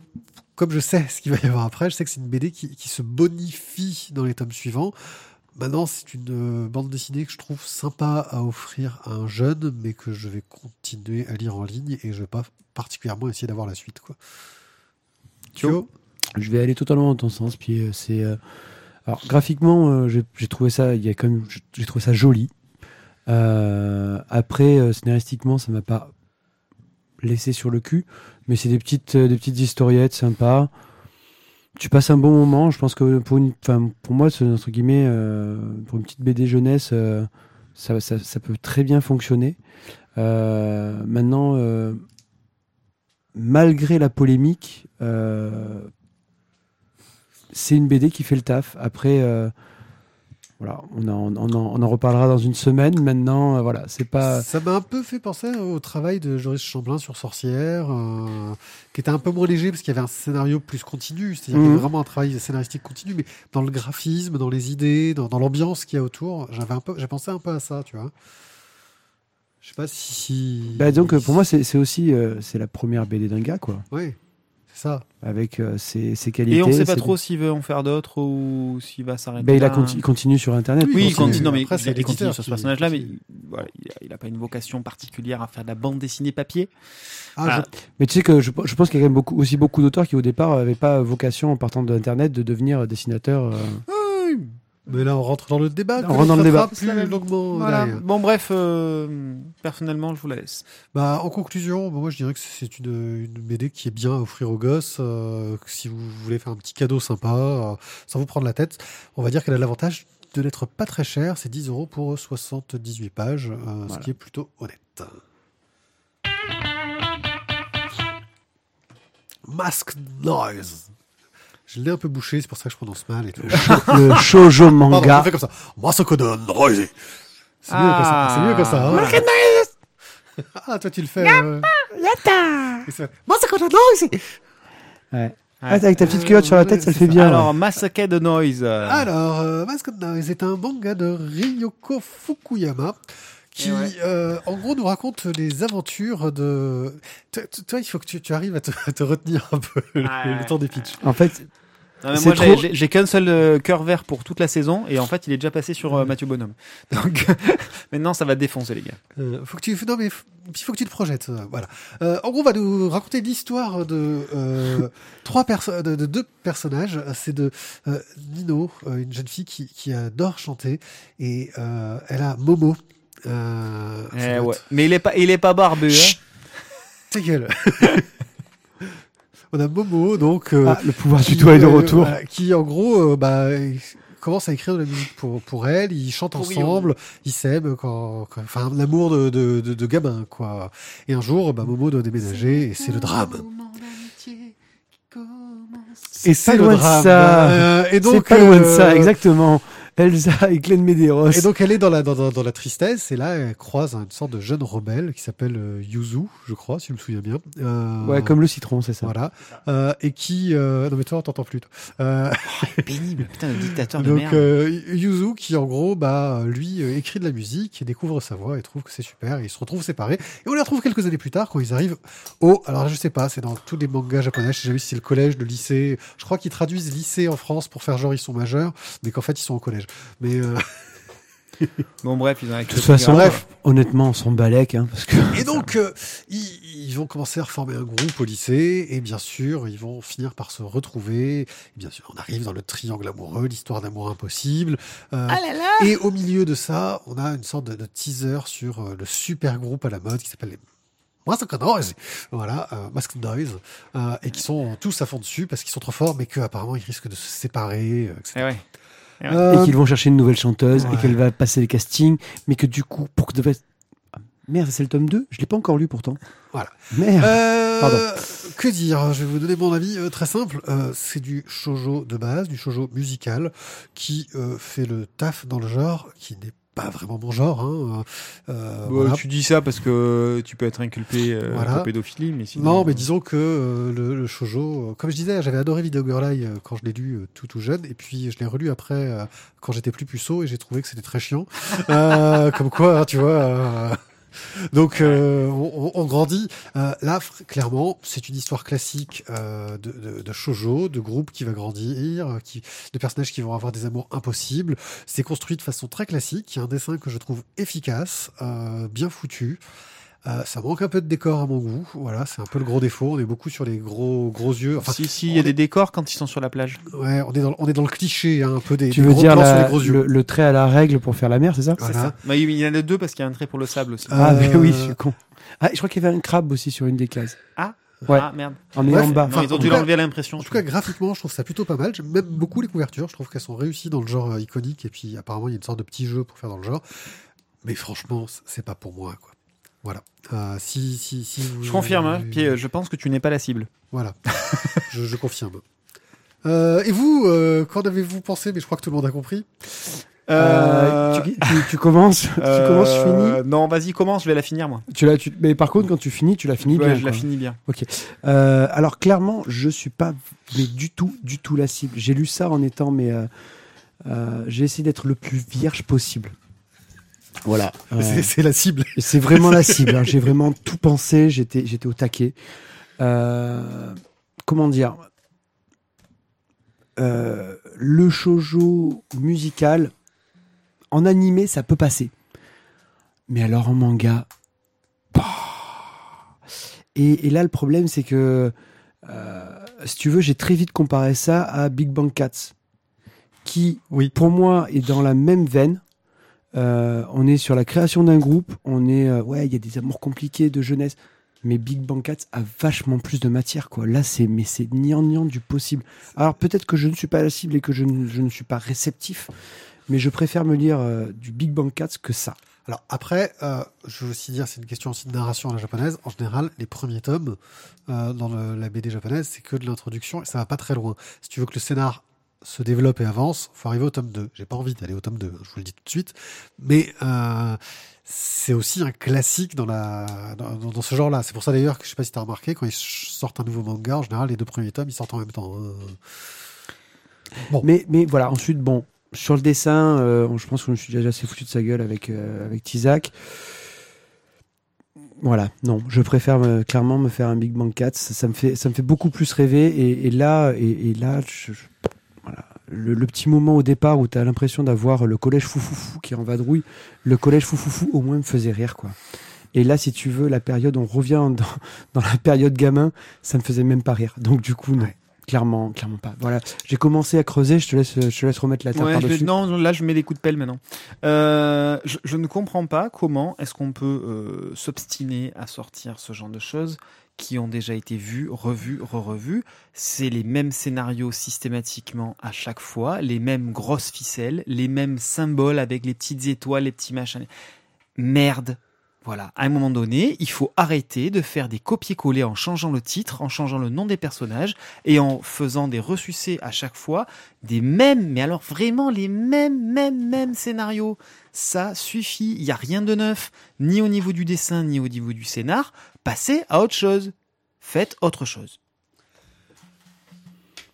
comme je sais ce qu'il va y avoir après, je sais que c'est une BD qui, qui se bonifie dans les tomes suivants. Maintenant, c'est une euh, bande dessinée que je trouve sympa à offrir à un jeune, mais que je vais continuer à lire en ligne et je vais pas particulièrement essayer d'avoir la suite. Quoi. Thio Je vais aller totalement dans ton sens. Puis euh, c'est. euh, Alors graphiquement, euh, j'ai j'ai trouvé ça. Il y a quand même. J'ai trouvé ça joli. Euh, après, euh, scénaristiquement, ça m'a pas laissé sur le cul. Mais c'est des petites, euh, des petites historiettes sympas. Tu passes un bon moment. Je pense que pour une, pour moi, entre guillemets, euh, pour une petite BD jeunesse, euh, ça, peut très bien fonctionner. Euh, maintenant, malgré la polémique, c'est une BD qui fait le taf. Après, voilà, on en, on, en, on en reparlera dans une semaine. Maintenant, euh, voilà, c'est pas. Ça m'a un peu fait penser au travail de Joris Chamblin sur Sorcière, euh, qui était un peu moins léger parce qu'il y avait un scénario plus continu, c'est-à-dire qu'il y Mhm. avait vraiment un travail scénaristique continu, mais dans le graphisme, dans les idées, dans, dans l'ambiance qu'il y a autour, j'avais un peu, j'ai pensé un peu à ça, tu vois. Je sais pas si. Bah, donc, euh, pour moi, c'est aussi euh, c'est la première BD d'un gars, quoi. Oui, ça. Avec euh, ses, ses qualités. Et on sait pas trop s'il veut en faire d'autres ou s'il va s'arrêter. Bah, il, a conti- il continue sur Internet. Oui, il continue. Non, mais Après, il, c'est il continue sur ce personnage-là, mais voilà, il a- il a pas une vocation particulière à faire de la bande dessinée papier. Ah, Ah, Mais tu sais que je, je pense qu'il y a quand même beaucoup, aussi beaucoup d'auteurs qui, au départ, n'avaient pas vocation, en partant d'Internet, de devenir dessinateur. euh. Mais là, on rentre dans le débat. On rentre dans le débat. Plus longuement Voilà. Bon, bref, euh, personnellement, je vous la laisse. Bah, en conclusion, bah, moi je dirais que c'est une, une BD qui est bien à offrir aux gosses. euh, si vous voulez faire un petit cadeau sympa, euh, sans vous prendre la tête, on va dire qu'elle a l'avantage de n'être pas très chère. C'est 10 euros pour 78 pages, ce qui est plutôt honnête. Mask Noise. Je l'ai un peu bouché, c'est pour ça que je prononce mal et tout. le shoujo Pardon, on manga. fait comme ça. Mask Noise. C'est mieux comme ça. C'est mieux comme ça. hein. voilà. Ah, toi tu le fais. Euh... Et ça- Mask Noise. Ouais. Ah, avec ta petite culotte sur la tête, ça le fait bien. Alors, Masake de Noise. euh, Alors, euh, Mask Noise est un manga de Ryoko Fukuyama qui, ouais. euh, en gros, nous raconte les aventures de. Toi, toi, il faut que tu, tu arrives à te, à te retenir un peu le, Ouais. le temps des pitchs. En fait, non, mais c'est moi, j'ai- trop- j'ai j'ai qu'un seul euh, cœur vert pour toute la saison, et en fait, il est déjà passé sur euh, Mathieu Bonhomme. Donc, maintenant, ça va défoncer, les gars. Euh, faut que tu, non mais il faut que tu te projettes. euh, voilà. Euh, en gros, on va nous raconter l'histoire de euh, trois personnes, de, de deux personnages. C'est de euh, Nino, une jeune fille qui, qui adore chanter, et euh, elle a Momo. Euh, Eh ouais. Mais il est pas, il est pas barbu. Hein. Ta gueule. On a Momo, donc. euh, ah, le pouvoir du qui, doigt est de euh, retour. qui, en gros, euh, bah, commence à écrire de la musique pour, pour elle. Ils chantent ensemble, ils s'aiment, quand, quand- enfin, l'amour de, de, de, de gamin, quoi. Et un jour, bah, Momo doit déménager et c'est le drame. Et C'est pas le loin de drame. ça. Euh, et C'est pas loin de euh, ça, exactement. Elsa et Glenn Medeiros. Et donc elle est dans la, dans, dans- dans la tristesse et là elle croise une sorte de jeune rebelle qui s'appelle euh, Yuzu, je crois, si je me souviens bien. Euh, Ouais, comme le citron, c'est ça. Voilà. Euh, et qui... euh, Non mais toi on t'entend plus. toi. Euh, Pénible, putain, le dictateur de donc merde. euh, Yuzu qui en gros bah lui euh, écrit de la musique et découvre sa voix et trouve que c'est super et ils se retrouvent séparés et on les retrouve quelques années plus tard quand ils arrivent au alors je sais pas c'est dans tous les mangas japonais je sais jamais si c'est le collège le lycée je crois qu'ils traduisent lycée en France pour faire genre ils sont majeurs mais qu'en fait ils sont au collège mais euh, Bon, bref, ils ont De toute façon, Bref. honnêtement, on s'en balèque, hein, parce que. Et donc, euh, ils, ils vont commencer à reformer un groupe au lycée, et bien sûr, ils vont finir par se retrouver. Et bien sûr, on arrive dans le triangle amoureux, l'histoire d'amour impossible. Euh, Et au milieu de ça, on a une sorte de, de teaser sur euh, le super groupe à la mode qui s'appelle les Mask Noise, voilà, euh, Mask Noise, euh, et qui sont tous à fond dessus parce qu'ils sont trop forts, mais qu'apparemment ils risquent de se séparer, euh, etc. Eh ouais. Euh, et qu'ils vont chercher une nouvelle chanteuse ouais. et qu'elle va passer les castings, mais que du coup, pour que de Ah, Merde, c'est le tome 2 Je l'ai pas encore lu pourtant. Voilà. Merde. Euh, Pardon. Que dire Je vais vous donner mon avis euh, très simple. Euh, c'est du shojo de base, du shojo musical, qui euh, fait le taf dans le genre, qui n'est pas vraiment mon genre. Hein. Euh, Bah, voilà. Tu dis ça parce que tu peux être inculpé euh, Voilà. de pédophilie, mais sinon. Non, mais disons que euh, le, le shojo, euh, comme je disais, j'avais adoré Video Girl Eye euh, quand je l'ai lu euh, tout tout jeune, et puis je l'ai relu après euh, quand j'étais plus puceau, et j'ai trouvé que c'était très chiant. Euh, comme quoi, hein, tu vois. Donc euh, on, on grandit. Euh, là, clairement, c'est une histoire classique euh, de, de, de shojo, de groupe qui va grandir, euh, qui, de personnages qui vont avoir des amours impossibles. C'est construit de façon très classique. Il y a un dessin que je trouve efficace, bien foutu. Euh, ça manque un peu de décor à mon goût. Voilà, c'est un peu le gros défaut. On est beaucoup sur les gros gros yeux. Enfin, si, si, il y a on des est- décors quand ils sont sur la plage. ouais, on est dans on est dans le cliché hein, un peu des, tu des veux gros dire plans sur la- les gros yeux. le, le trait à la règle pour faire la mer, c'est ça? Voilà. C'est ça. Bah, il y en a deux parce qu'il y a un trait pour le sable aussi. Ah, Euh, mais oui, je suis con. Ah, je crois qu'il y avait un crabe aussi sur une des cases. ouais. Ah merde. En ayant bas. Non, Enfin, ils ont en dû tout cas- l'enlever à l'impression. En tout cas, graphiquement, je trouve ça plutôt pas mal. J'aime même beaucoup les couvertures. Je trouve qu'elles sont réussies dans le genre euh, iconique. Et puis, apparemment, il y a une sorte de petit jeu pour faire dans le genre. Mais franchement, c'est pas pour moi, quoi. Voilà. Euh, si, si, si vous- Je confirme, hein. Puis, euh, je pense que tu n'es pas la cible. Voilà. je, je confirme. Euh, et vous, euh, qu'en avez-vous pensé? Mais je crois que tout le monde a compris. Euh, tu, tu- tu commences, tu commences, finis? Non, vas-y, commence, je vais la finir moi. Tu l'as, tu- mais par contre, quand tu finis, tu l'as fini Ouais, bien. je la finis bien. Euh, alors clairement, je suis pas mais du tout, du tout la cible. J'ai lu ça en étant, mais euh, euh, j'ai essayé d'être le plus vierge possible. Voilà. Euh, C'est- la cible. c'est vraiment la cible. hein. J'ai vraiment tout pensé. J'étais, j'étais au taquet. Euh, comment dire? Euh, Le shoujo musical en animé, ça peut passer. Mais alors en manga, bah. et, et là le problème c'est que si tu veux, j'ai très vite comparé ça à Big Bang Cats, qui Oui. pour moi est dans la même veine. Euh, on est sur la création d'un groupe, on est euh, ouais, il y a des amours compliqués de jeunesse, mais Big Bang Cats a vachement plus de matière quoi. Là c'est mais c'est gnangnan du possible. Alors peut-être que je ne suis pas la cible et que je ne, je ne suis pas réceptif, mais je préfère me lire euh, du Big Bang Cats que ça. Alors après, je veux aussi dire, c'est une question aussi de narration à la japonaise. En général, les premiers tomes dans la BD japonaise, c'est que de l'introduction et ça va pas très loin. Si tu veux que le scénar se développe et avance, faut arriver au tome 2. J'ai pas envie d'aller au tome 2, hein, je vous le dis tout de suite. Mais euh, c'est aussi un classique dans, la, dans, ce genre-là. C'est pour ça d'ailleurs que je sais pas si tu as remarqué, quand ils sortent un nouveau manga, en général, les deux premiers tomes, ils sortent en même temps. hein. Mais, mais voilà, ensuite, bon, sur le dessin, euh, je pense que je me suis déjà assez foutu de sa gueule avec, euh, avec Tizak. Voilà, non, je préfère me- clairement me faire un Big Bang 4. Ça, me, fait, ça me fait beaucoup plus rêver. Et, là, et, là je-. Le, le petit moment au départ où tu as l'impression d'avoir le collège foufoufou qui est en vadrouille, le collège foufoufou au moins me faisait rire. quoi. Et là, si tu veux, la période, on revient dans, dans la période gamin, ça me faisait même pas rire. Donc du coup, non. Ouais. Clairement, clairement pas. Voilà, j'ai commencé à creuser. Je te laisse, je te laisse remettre la terre Ouais, vais- par-dessus. non, là je mets des coups de pelle maintenant. Euh, je, je ne comprends pas comment est-ce qu'on peut euh, s'obstiner à sortir ce genre de choses qui ont déjà été vues, revues, re-revues. C'est les mêmes scénarios systématiquement à chaque fois, les mêmes grosses ficelles, les mêmes symboles avec les petites étoiles, les petits machins. Merde. Voilà, à un moment donné, il faut arrêter de faire des copier-coller en changeant le titre, en changeant le nom des personnages et en faisant des ressucés à chaque fois des mêmes, mais alors vraiment les mêmes, mêmes, mêmes scénarios. Ça suffit, il n'y a rien de neuf, ni au niveau du dessin, ni au niveau du scénar. Passez à autre chose. Faites autre chose.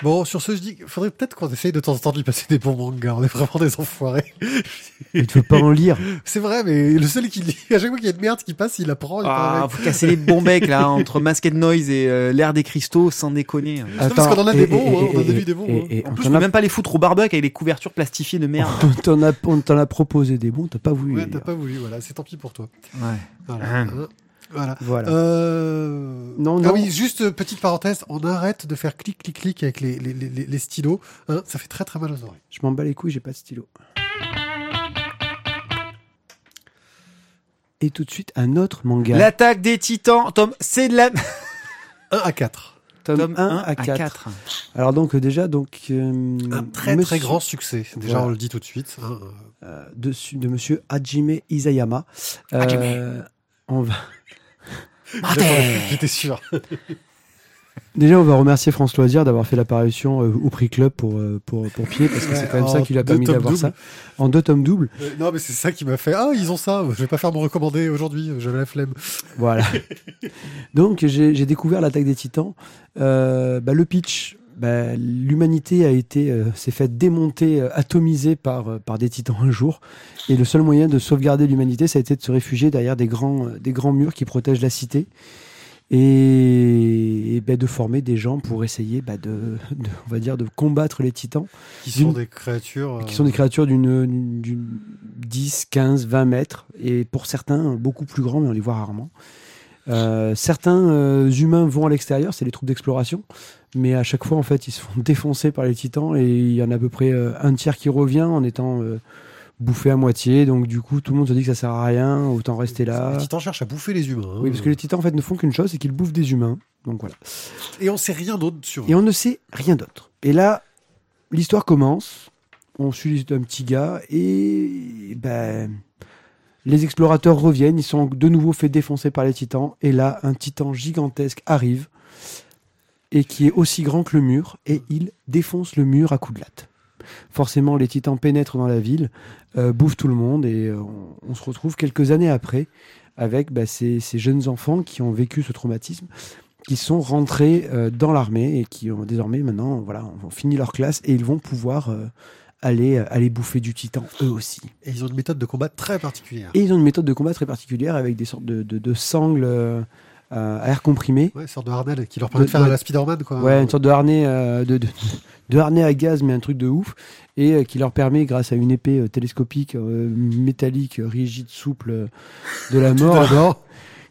Bon, sur ce, je dis qu'il faudrait peut-être qu'on essaye de temps en temps de lui passer des bons mangas. On est vraiment des enfoirés. Il ne veut pas en lire. C'est vrai, mais le seul qui lit, à chaque fois qu'il y a de merde qui passe, il apprend. Il Ah, vous cassez les bons becs là, entre Masked Noise et euh, l'air des cristaux, sans déconner. parce qu'on en a des bons, hein, on en a vu des bons, hein. Et, et En on plus, on peut a, même pas les foutre au barbecue avec les couvertures plastifiées de merde. on t'en a, on t'en a proposé des bons, t'as pas voulu. Ouais, t'as pas voulu, voilà, c'est tant pis pour toi. Ouais. Voilà. Hein. Voilà. Voilà. Euh... Non, Ah non. oui, juste euh, petite parenthèse, on arrête de faire clic clic clic avec les, les, les, les stylos. hein, ça fait très très mal aux oreilles. Je m'en bats les couilles, j'ai pas de stylo. Et tout de suite, un autre manga. L'attaque des titans, Tom, c'est de la. 1 à 4. Tome 1 à 4. Alors donc euh, déjà, donc... euh, Un très monsieur- très grand succès. Déjà, Voilà. on le dit tout de suite. hein. euh, de, de monsieur Hajime Isayama. Euh, Hajime. on va... J'étais sûr. Déjà, on va remercier France Loisir d'avoir fait l'apparition euh, au prix club pour, euh, pour, pour pied, parce que Ouais, c'est quand même ça qui lui a permis d'avoir ça. doubles. En deux tomes doubles. Euh, non, mais c'est ça qui m'a fait. Ah, ils ont ça. Je vais pas faire mon recommandé aujourd'hui. J'avais la flemme. Voilà. Donc, j'ai j'ai découvert l'attaque des titans. Euh, bah, le pitch, bah, l'humanité a été, euh, s'est fait démonter, euh, atomiser par, euh, par des titans un jour. Et le seul moyen de sauvegarder l'humanité, ça a été de se réfugier derrière des grands, euh, des grands murs qui protègent la cité. Et, et, bah, de former des gens pour essayer bah, de, de- on va dire, de combattre les titans. Qui sont des créatures. qui sont des créatures d'une 10, 15, 20 mètres, et pour certains beaucoup plus grands, mais on les voit rarement. Euh, certains euh, humains vont à l'extérieur, c'est les troupes d'exploration, mais à chaque fois, en fait, ils se font défoncer par les titans, et il y en a à peu près euh, un tiers qui revient en étant bouffé à moitié, donc du coup, tout le monde se dit que ça sert à rien, autant rester là. Les titans cherchent à bouffer les humains. hein. Oui, parce que les titans, en fait, ne font qu'une chose, c'est qu'ils bouffent des humains. Donc voilà. Et on sait rien d'autre sur eux. Et on ne sait rien d'autre. Et là, l'histoire commence. On suit un petit gars et ben, les explorateurs reviennent. Ils sont de nouveau fait défoncer par les titans. Et là, un titan gigantesque arrive et qui est aussi grand que le mur et il défonce le mur à coups de latte. Forcément, les titans pénètrent dans la ville, euh, bouffent tout le monde et euh, on, se retrouve quelques années après avec bah, ces, jeunes enfants qui ont vécu ce traumatisme qui sont rentrés euh, dans l'armée et qui ont désormais maintenant fini leur classe et ils vont pouvoir aller, aller bouffer du titan eux aussi. Et ils ont une méthode de combat très particulière. Et ils ont une méthode de combat très particulière avec des sortes de, de, de sangles euh, à air comprimé. Ouais, une sorte de harnais qui leur permet de, De- faire la Spider-Man, quoi. Ouais, une sorte de harnais, euh, de, de, de harnais à gaz, mais un truc de ouf, et euh, qui leur permet, grâce à une épée euh, télescopique, euh, métallique, euh, rigide, souple, euh, de la mort,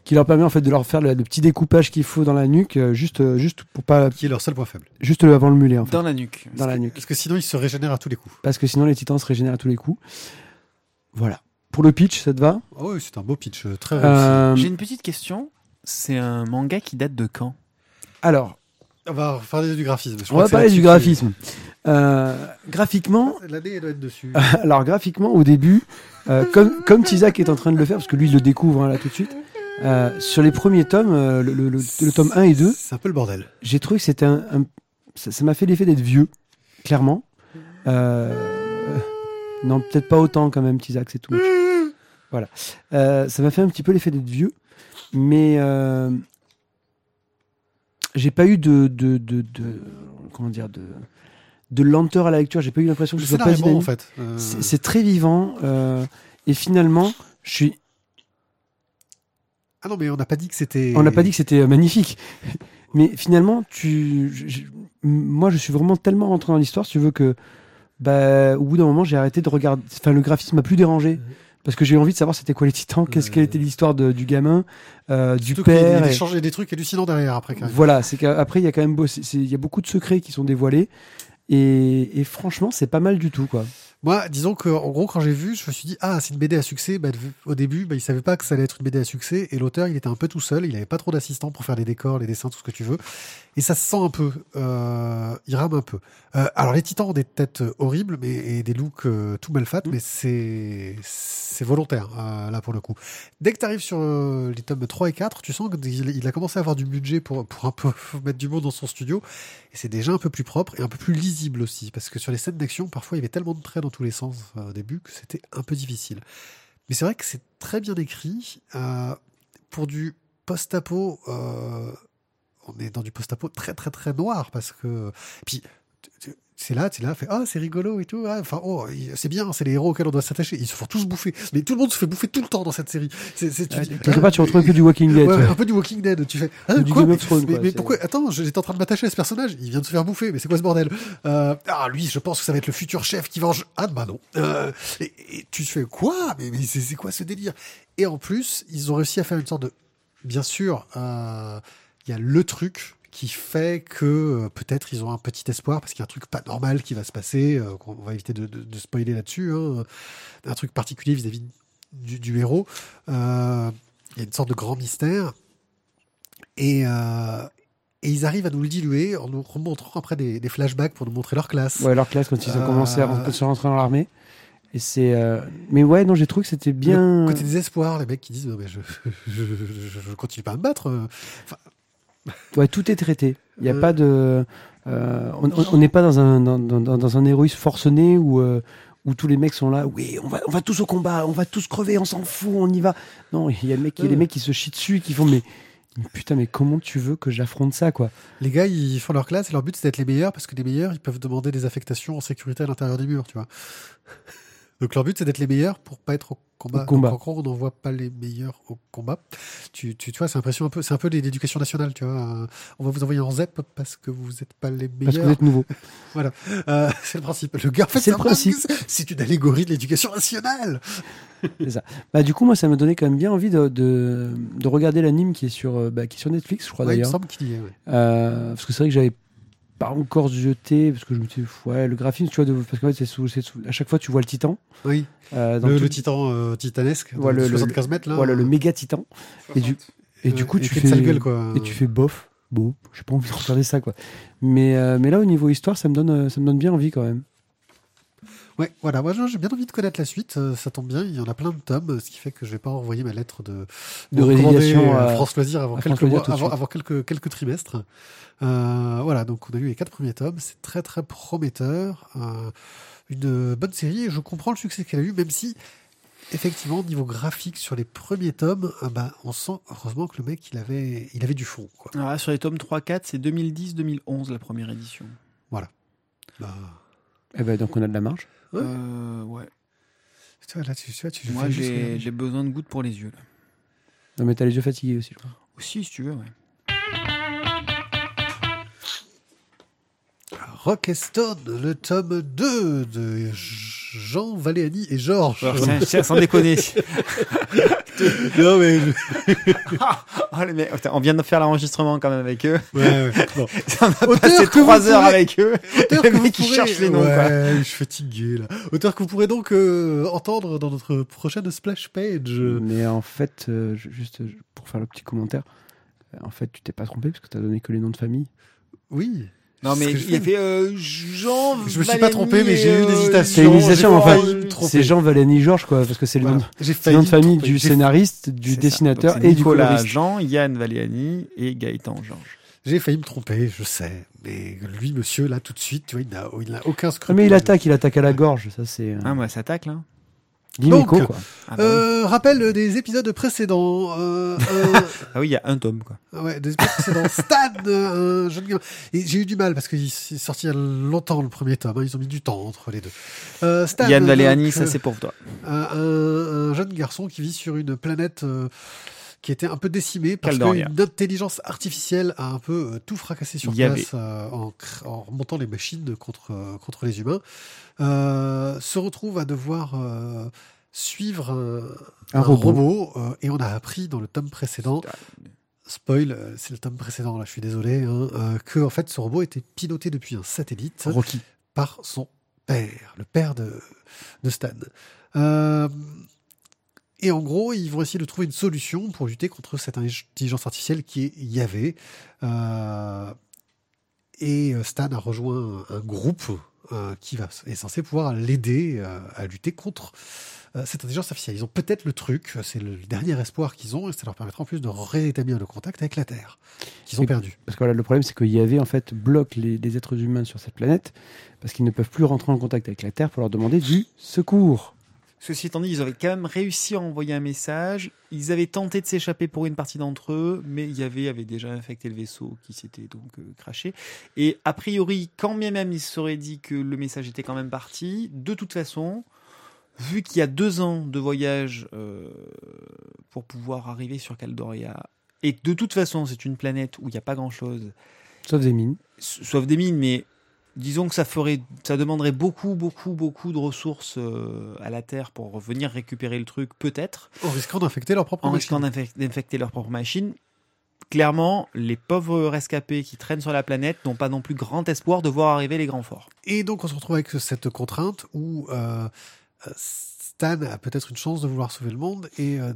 qui leur permet en fait de leur faire le, le petit découpage qu'il faut dans la nuque, euh, juste, euh, juste pour pas, qui est leur seul point faible. juste le- avant le mulet en fait, Dans la nuque. dans la nuque, Parce que sinon, ils se régénèrent à tous les coups. parce que sinon les titans se régénèrent à tous les coups. Voilà. Pour le pitch, ça te va? Oh oui, c'est un beau pitch, euh, très réussi. Euh, J'ai une petite question. C'est un manga qui date de quand? Alors, On va parler du graphisme. Je on va que parler du graphisme. Euh, graphiquement, que- L'année, elle doit être dessus. Alors graphiquement, au début, euh, comme comme Tizak est en train de le faire, parce que lui il le découvre hein, là tout de suite, euh, sur les premiers tomes, euh, le, le- le- le tome 1 et 2, C'est un peu le bordel. j'ai trouvé que c'était un, un- ça m'a fait l'effet d'être vieux, clairement. Euh, non, peut-être pas autant quand même, Tizak, c'est tout. Voilà. Ça m'a fait un petit peu l'effet d'être vieux, mais j'ai pas eu de, de, de, de- comment dire de de lenteur à la lecture. J'ai pas eu l'impression que Le ce soit pas bon, en fait. C'est c'est très vivant et finalement, je suis. Ah non, mais on n'a pas dit que c'était. On n'a pas dit que c'était euh, magnifique, mais finalement, tu, je- je- moi, je suis vraiment tellement rentré dans l'histoire, si tu veux que, bah, au bout d'un moment, j'ai arrêté de regarder. Enfin, le graphisme m'a plus dérangé. Parce que j'ai envie de savoir c'était quoi les titans, qu'est-ce Ouais. quelle était l'histoire de- du gamin, euh, du qu'il y a père. des, trucs hallucinants derrière après. Quand même. Voilà, c'est qu'après il y a quand même beau- c'est- c'est- il y a beaucoup de secrets qui sont dévoilés et, et franchement c'est pas mal du tout quoi. Moi, disons que en gros, quand j'ai vu, je me suis dit ah, c'est une BD à succès. Bah, au début, bah, il savait pas que ça allait être une BD à succès, et l'auteur, il était un peu tout seul. Il avait pas trop d'assistants pour faire les décors, les dessins, tout ce que tu veux. Et ça se sent un peu. Euh, il rame un peu. Euh, alors les Titans ont des têtes horribles, mais et des looks euh, tout mal fat, mais c'est c'est volontaire euh, là pour le coup. Dès que tu arrives sur euh, les tomes 3 et 4, tu sens qu'il il a commencé à avoir du budget pour pour un peu mettre du monde dans son studio. Et c'est déjà un peu plus propre et un peu plus lisible aussi, parce que sur les scènes d'action, parfois il y avait tellement de traits dans tous les sens euh, au début que c'était un peu difficile. Mais c'est vrai que c'est très bien écrit. euh, pour du post-apo, euh, on est dans du post-apo très très très noir, parce que... Puis c'est là, tu es là, fait ah c'est rigolo et tout. ah, Enfin oh c'est bien, c'est les héros auxquels on doit s'attacher. Ils se font tous bouffer, mais tout le monde se fait bouffer tout le temps dans cette série. C'est, c'est, tu Ouais, dis, quelque part tu retrouves un peu du Walking Dead. Ouais, un peu du Walking Dead. Tu fais ah, du quoi mais, mais- quoi, mais c'est- pourquoi Attends, j'étais en train de m'attacher à ce personnage. Il vient de se faire bouffer. Mais c'est quoi ce bordel? Euh, Ah lui, je pense que ça va être le futur chef qui venge. Ah bah non. Euh, et, et tu fais quoi? Mais, mais c'est, c'est quoi ce délire? Et en plus, ils ont réussi à faire une sorte de. Bien sûr, euh, il y a le truc qui fait que euh, peut-être ils ont un petit espoir parce qu'il y a un truc pas normal qui va se passer. euh, qu'on- on va éviter de, de- de spoiler là-dessus. hein, un truc particulier vis-à-vis du, du héros. Euh, il y a une sorte de grand mystère. Et, et ils arrivent à nous le diluer en nous remontrant après des, des flashbacks pour nous montrer leur classe. Ouais, leur classe quand ils ont Euh, commencé à rentrer, se rentrer dans l'armée. Et c'est. euh, Mais ouais, non, j'ai trouvé que c'était bien. Le côté désespoir, les mecs qui disent non, mais je, je, je, je continue pas à me battre. Ouais, tout est traité. Il n'y a Euh. pas de. euh, on- n'est pas dans un, dans, dans- dans un héroïsme forcené où, euh, où tous les mecs sont là. Oui, on va, on va tous au combat, on va tous crever, on s'en fout, on y va. Non, il y a, le mec, les Ouais. mecs qui se chient dessus et qui font mais, mais putain, mais comment tu veux que j'affronte ça, quoi? Les gars, ils font leur classe et leur but c'est d'être les meilleurs parce que les meilleurs, ils peuvent demander des affectations en sécurité à l'intérieur des murs, tu vois. Donc leur but c'est d'être les meilleurs pour pas être au combat. Au combat. Donc, en gros, on n'envoie pas les meilleurs au combat. Tu, tu, tu vois, c'est un peu, c'est un peu l'éducation nationale, tu vois. On va vous envoyer en ZEP parce que vous n'êtes pas les Parce que meilleurs. vous êtes nouveau. Euh, c'est le principe. Le gars, en fait, C'est le principe. C'est une allégorie de l'éducation nationale. Bah, du coup, moi, ça me donnait quand même bien envie de, de, de regarder l'anime qui, est sur, euh, bah, qui est sur Netflix, je crois Ouais, il me d'ailleurs. semble qu'il y est. ouais. Euh, parce que c'est vrai que j'avais pas encore jeté, parce que je me suis dit, ouais, le graphisme, tu vois, de- parce qu'en fait, c'est sous- sous- à chaque fois, tu vois le titan. Oui. euh, Le, tout- le titan euh, titanesque, Voilà, le- 75 mètres là. voilà, le méga titan. Et du, et du Ouais, coup, tu qui a fais, gueule, quoi. et tu fais bof, beau. J'ai pas envie de regarder ça, quoi. Mais, euh, mais là, au niveau histoire, ça me donne, euh, ça me donne bien envie quand même. Ouais, voilà, moi j'ai bien envie de connaître la suite, euh, ça tombe bien, il y en a plein de tomes, ce qui fait que je vais pas envoyer ma lettre de, De résiliation à à- France Loisirs avant, quelques, mois- de avant, quelques, quelques trimestres. Euh, voilà, donc on a eu les quatre premiers tomes, c'est très très prometteur, euh, une bonne série, et je comprends le succès qu'elle a eu, même si, effectivement, niveau graphique sur les premiers tomes, ah bah, on sent heureusement que le mec il avait, il avait du fond. Quoi. Ah, sur les tomes 3-4, c'est 2010-2011 la première édition. Bah, Eh ben, donc on a de la marge. Ouais. Euh, ouais. Là, tu, tu Moi, j'ai besoin de gouttes pour les yeux. Là. Non, mais t'as les yeux fatigués aussi, je crois. Aussi, si tu veux, ouais. Rock and Stone, le tome 2 de Jean Valéani et Georges. Alors, tiens, tiens, sans déconner. non, mais. je- Oh, les mecs, on vient de faire l'enregistrement quand même avec eux. Ouais, ouais. Bon. On a Auteur passé trois heures pourrez- avec eux. Auteur Les mecs, pourrez- cherchent les noms, Ouais, quoi. je suis fatigué là. Auteur que vous pourrez donc euh, entendre dans notre prochaine splash page. Mais en fait, euh, juste euh, pour faire le petit commentaire, en fait, tu t'es pas trompé parce que t'as donné que les noms de famille. Oui. Non, mais il a fait euh, Jean. Je me suis pas trompé, mais j'ai eu une et, euh, hésitation. C'est une hésitation, tromper. C'est Jean Valény Georges, quoi, parce que c'est le Voilà. nom, le de famille du scénariste, du dessinateur et du Nicolas coloriste. Jean, Yann Valéani et Gaëtan Georges. J'ai failli me tromper, je sais. Mais lui, monsieur, là, tout de suite, tu vois, il n'a aucun Ah, scrupule. mais il attaque, il attaque à la gorge, ça c'est. Euh, Ah, moi, ça tacle, hein. Donc, quoi. Ah, bah oui. Euh, rappel des épisodes précédents. Euh, euh, Ah oui, il y a un tome, quoi. Ouais, des épisodes précédents. Stan, euh, un jeune gars. Et j'ai eu du mal parce qu'il est sorti il y a longtemps le premier tome. hein. Ils ont mis du temps entre les deux. Euh, Stan, Yann Valéani, ça c'est pour toi. un, un jeune garçon qui vit sur une planète euh, qui était un peu décimée parce qu'une intelligence artificielle a un peu euh, tout fracassé sur place euh, en, remontant les machines contre, euh, contre les humains. Se retrouve à devoir suivre un, Un robot. et on a appris dans le tome précédent spoil, c'est le tome précédent, là, je suis désolé, hein, que en fait ce robot était piloté depuis un satellite Rocky. par son père, le père de, de Stan. Euh, et en gros, ils vont essayer de trouver une solution pour lutter contre cette intelligence artificielle qui est Yahvé. Euh, et euh, Stan a rejoint un, groupe euh, qui va, est censé pouvoir l'aider euh, à lutter contre cette intelligence artificielle. Ils ont peut-être le truc, c'est le dernier espoir qu'ils ont, et ça leur permettra en plus de rétablir le contact avec la Terre, qu'ils ont Et- perdu. Parce que voilà, le problème, c'est que Yahvé, en fait, bloque les, les êtres humains sur cette planète parce qu'ils ne peuvent plus rentrer en contact avec la Terre pour leur demander du secours. Ceci étant dit, ils avaient quand même réussi à envoyer un message. Ils avaient tenté de s'échapper pour une partie d'entre eux, mais il y avait, déjà infecté le vaisseau qui s'était donc euh, craché. Et a priori, quand bien même il se serait dit que le message était quand même parti, de toute façon, vu qu'il y a deux ans de voyage euh, pour pouvoir arriver sur Caldoria, et de toute façon c'est une planète où il n'y a pas grand-chose, Sauf des mines. sauf des mines, mais disons que ça ferait, ça demanderait beaucoup, beaucoup, beaucoup de ressources euh, à la Terre pour venir récupérer le truc, peut-être, En risquant d'infecter leur propre en machine. risquant d'infec- d'infecter leur propre machine. Clairement, les pauvres rescapés qui traînent sur la planète n'ont pas non plus grand espoir de voir arriver les grands forts. Et donc on se retrouve avec cette contrainte où euh, euh, Stan a peut-être une chance de vouloir sauver le monde et euh,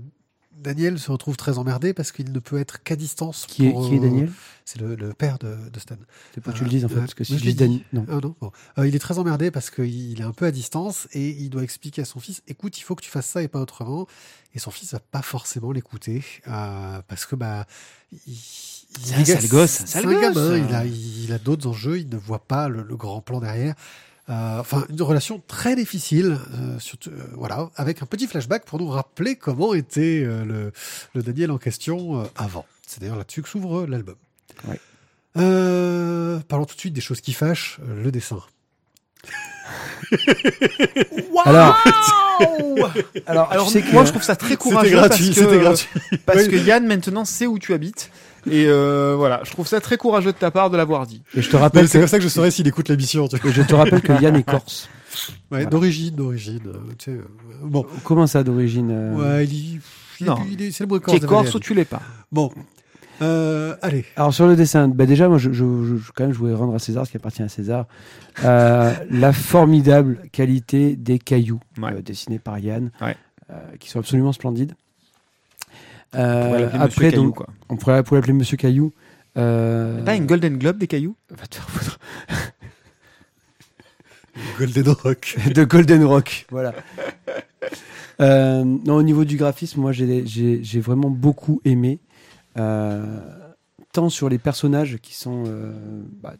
Daniel se retrouve très emmerdé parce qu'il ne peut être qu'à distance. Qui est, pour, qui est euh, Daniel C'est le, le père de, de Stan. C'est pas que euh, tu le dises, en fait. ouais. Parce que si je je dis Daniel. Non. Ah non, bon. Euh, il est très emmerdé parce qu'il est un peu à distance et il doit expliquer à son fils écoute, il faut que tu fasses ça et pas autrement. Et son fils va pas forcément l'écouter euh, parce que bah il, C'est un sale gosse, un sale gamin, il a il a d'autres enjeux, il ne voit pas le, le grand plan derrière. Euh, enfin, une relation très difficile, euh, surtout, euh, voilà, avec un petit flashback pour nous rappeler comment était euh, le, le Daniel en question euh, avant. C'est d'ailleurs là-dessus que s'ouvre l'album. Ouais. Euh, parlons tout de suite des choses qui fâchent, euh, le dessin. Alors, Alors, alors tu sais que- moi, je trouve ça très courageux. C'était gratuit, parce que, c'était gratuit. Parce Oui. que Yann maintenant sait où tu habites. Et euh, voilà, je trouve ça très courageux de ta part de l'avoir dit. et je te rappelle C'est que, comme ça que je saurais s'il écoute l'émission. je te rappelle que Yann est corse. Ouais, Voilà. D'origine, d'origine. euh, tu sais, euh, bon, Comment ça d'origine euh, ouais, il, il est, non. il est- c'est le Tu corse. es corse ou tu l'es pas Bon, euh, allez. Alors sur le dessin, bah déjà moi je, je- je- quand même je voulais rendre à César ce qui appartient à César, Euh, la formidable qualité des cailloux Ouais. euh, dessinés par Yann, Ouais. euh, qui sont absolument splendides. On Euh, pourrait l'appeler Monsieur après Caillou, donc quoi. on pourrait, pourrait l'appeler Monsieur Caillou. Euh, Pas une Golden Globe des cailloux? Va te faire foutre. Golden Rock. de Golden Rock, voilà. Euh, non, au niveau du graphisme, moi j'ai j'ai- j'ai vraiment beaucoup aimé, euh, tant sur les personnages qui sont euh, bah,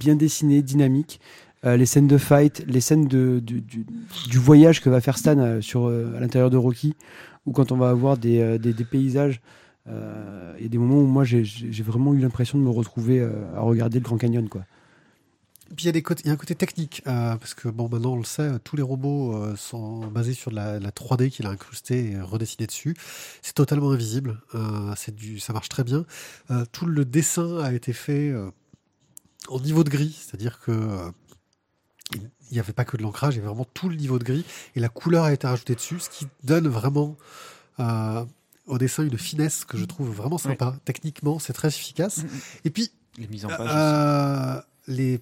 bien dessinés, dynamiques, euh, les scènes de fight, les scènes de, du, du- du voyage que va faire Stan euh, sur, euh, à l'intérieur de Rocky, ou quand on va avoir des, euh, des, paysages. euh, Il y a des moments où moi j'ai- vraiment eu l'impression de me retrouver euh, à regarder le Grand Canyon. Quoi. puis il y, a des côtés- y a un côté technique, parce que bon, maintenant on le sait, tous les robots sont basés sur la, la 3D qu'il a incrusté et redessiné dessus. C'est totalement invisible, c'est du, ça marche très bien. Tout le dessin a été fait en niveau de gris, c'est-à-dire que il n'y avait pas que de l'ancrage, il y avait vraiment tout le niveau de gris et la couleur a été rajoutée dessus, ce qui donne vraiment euh, au dessin une finesse que je trouve vraiment sympa. Techniquement, c'est très efficace. Et puis Les mises en page. euh, les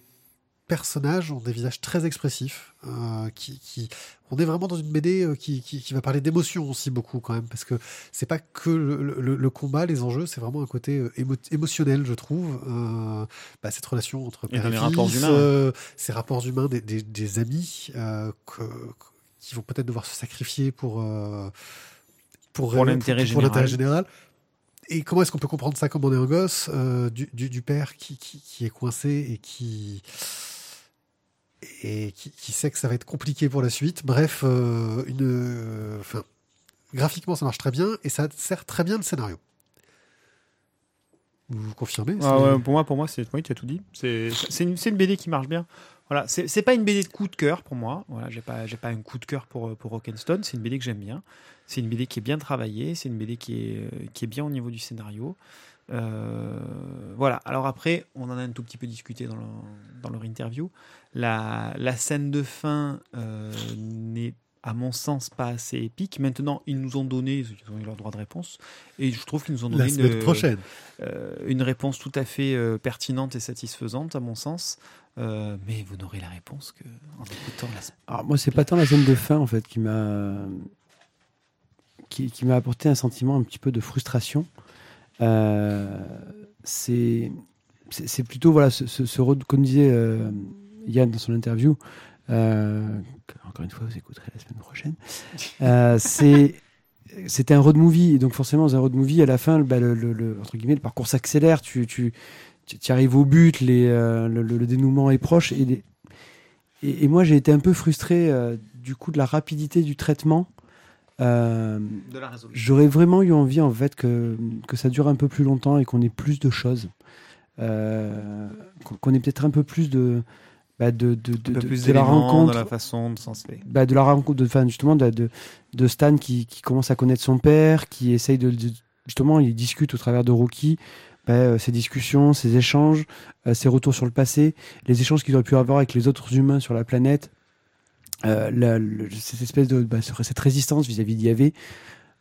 personnages ont des visages très expressifs. euh, qui, qui- on est vraiment dans une BD euh, qui, qui, qui va parler d'émotion aussi beaucoup quand même, parce que c'est pas que le, le- le combat, les enjeux, c'est vraiment un côté euh, émo- émotionnel, je trouve. Euh, bah, cette relation entre Et père et les fils, rapports humains. euh, ces rapports humains des, des- des amis que- que- qui vont peut-être devoir se sacrifier pour pour, l'intérêt pour l'intérêt général. général. Et comment est-ce qu'on peut comprendre ça comme on est un gosse euh, du, du, du père qui, qui, qui est coincé et qui et qui, qui sait que ça va être compliqué pour la suite. Bref, euh, une, euh, graphiquement ça marche très bien et ça sert très bien le scénario. Vous confirmez Ah ouais, pour moi, pour moi, c'est oui, tu as tout dit. C'est une, BD qui marche bien. Voilà, c'est pas une BD de coup de cœur pour moi. Voilà, j'ai pas j'ai pas un coup de cœur pour pour Rock'n'Stone. C'est une BD que j'aime bien. C'est une BD qui est bien travaillée. C'est une BD qui est qui est bien au niveau du scénario. Euh, voilà. Alors après, on en a un tout petit peu discuté dans, le- dans leur interview. La, la scène de fin euh, n'est, à mon sens, pas assez épique. Maintenant, ils nous ont donné, ils ont eu leur droit de réponse, et je trouve qu'ils nous ont donné la semaine une- prochaine. euh, une réponse tout à fait euh, pertinente et satisfaisante, à mon sens. Euh, mais vous n'aurez la réponse que en écoutant la. Alors moi, c'est pas tant la scène de fin en fait qui m'a qui, qui m'a apporté un sentiment un petit peu de frustration. Euh, c'est plutôt voilà ce, ce, ce comme disait euh, Yann dans son interview. euh, encore une fois, vous écouterez la semaine prochaine. Euh, c'était un road movie et donc forcément dans un road movie à la fin bah, le, le- entre guillemets le parcours s'accélère tu arrives au but le, dénouement est proche et moi, j'ai été un peu frustré du coup de la rapidité du traitement. Euh, De. J'aurais vraiment eu envie en fait que, que ça dure un peu plus longtemps et qu'on ait plus de choses. Euh, qu'on ait peut-être un peu plus de, bah, de, de, de, Un peu de- plus de la rencontre. dans la façon de bah, de la rencontre, de, enfin, justement, de, de, de Stan qui, qui commence à connaître son père, qui essaye de, de- justement, il discute au travers de Rocky, bah, euh, ses discussions, ses échanges, euh, ses retours sur le passé, les échanges qu'il aurait pu avoir avec les autres humains sur la planète, euh, la- le- cette espèce de, bah, ce- cette résistance vis-à-vis d'Yahvé.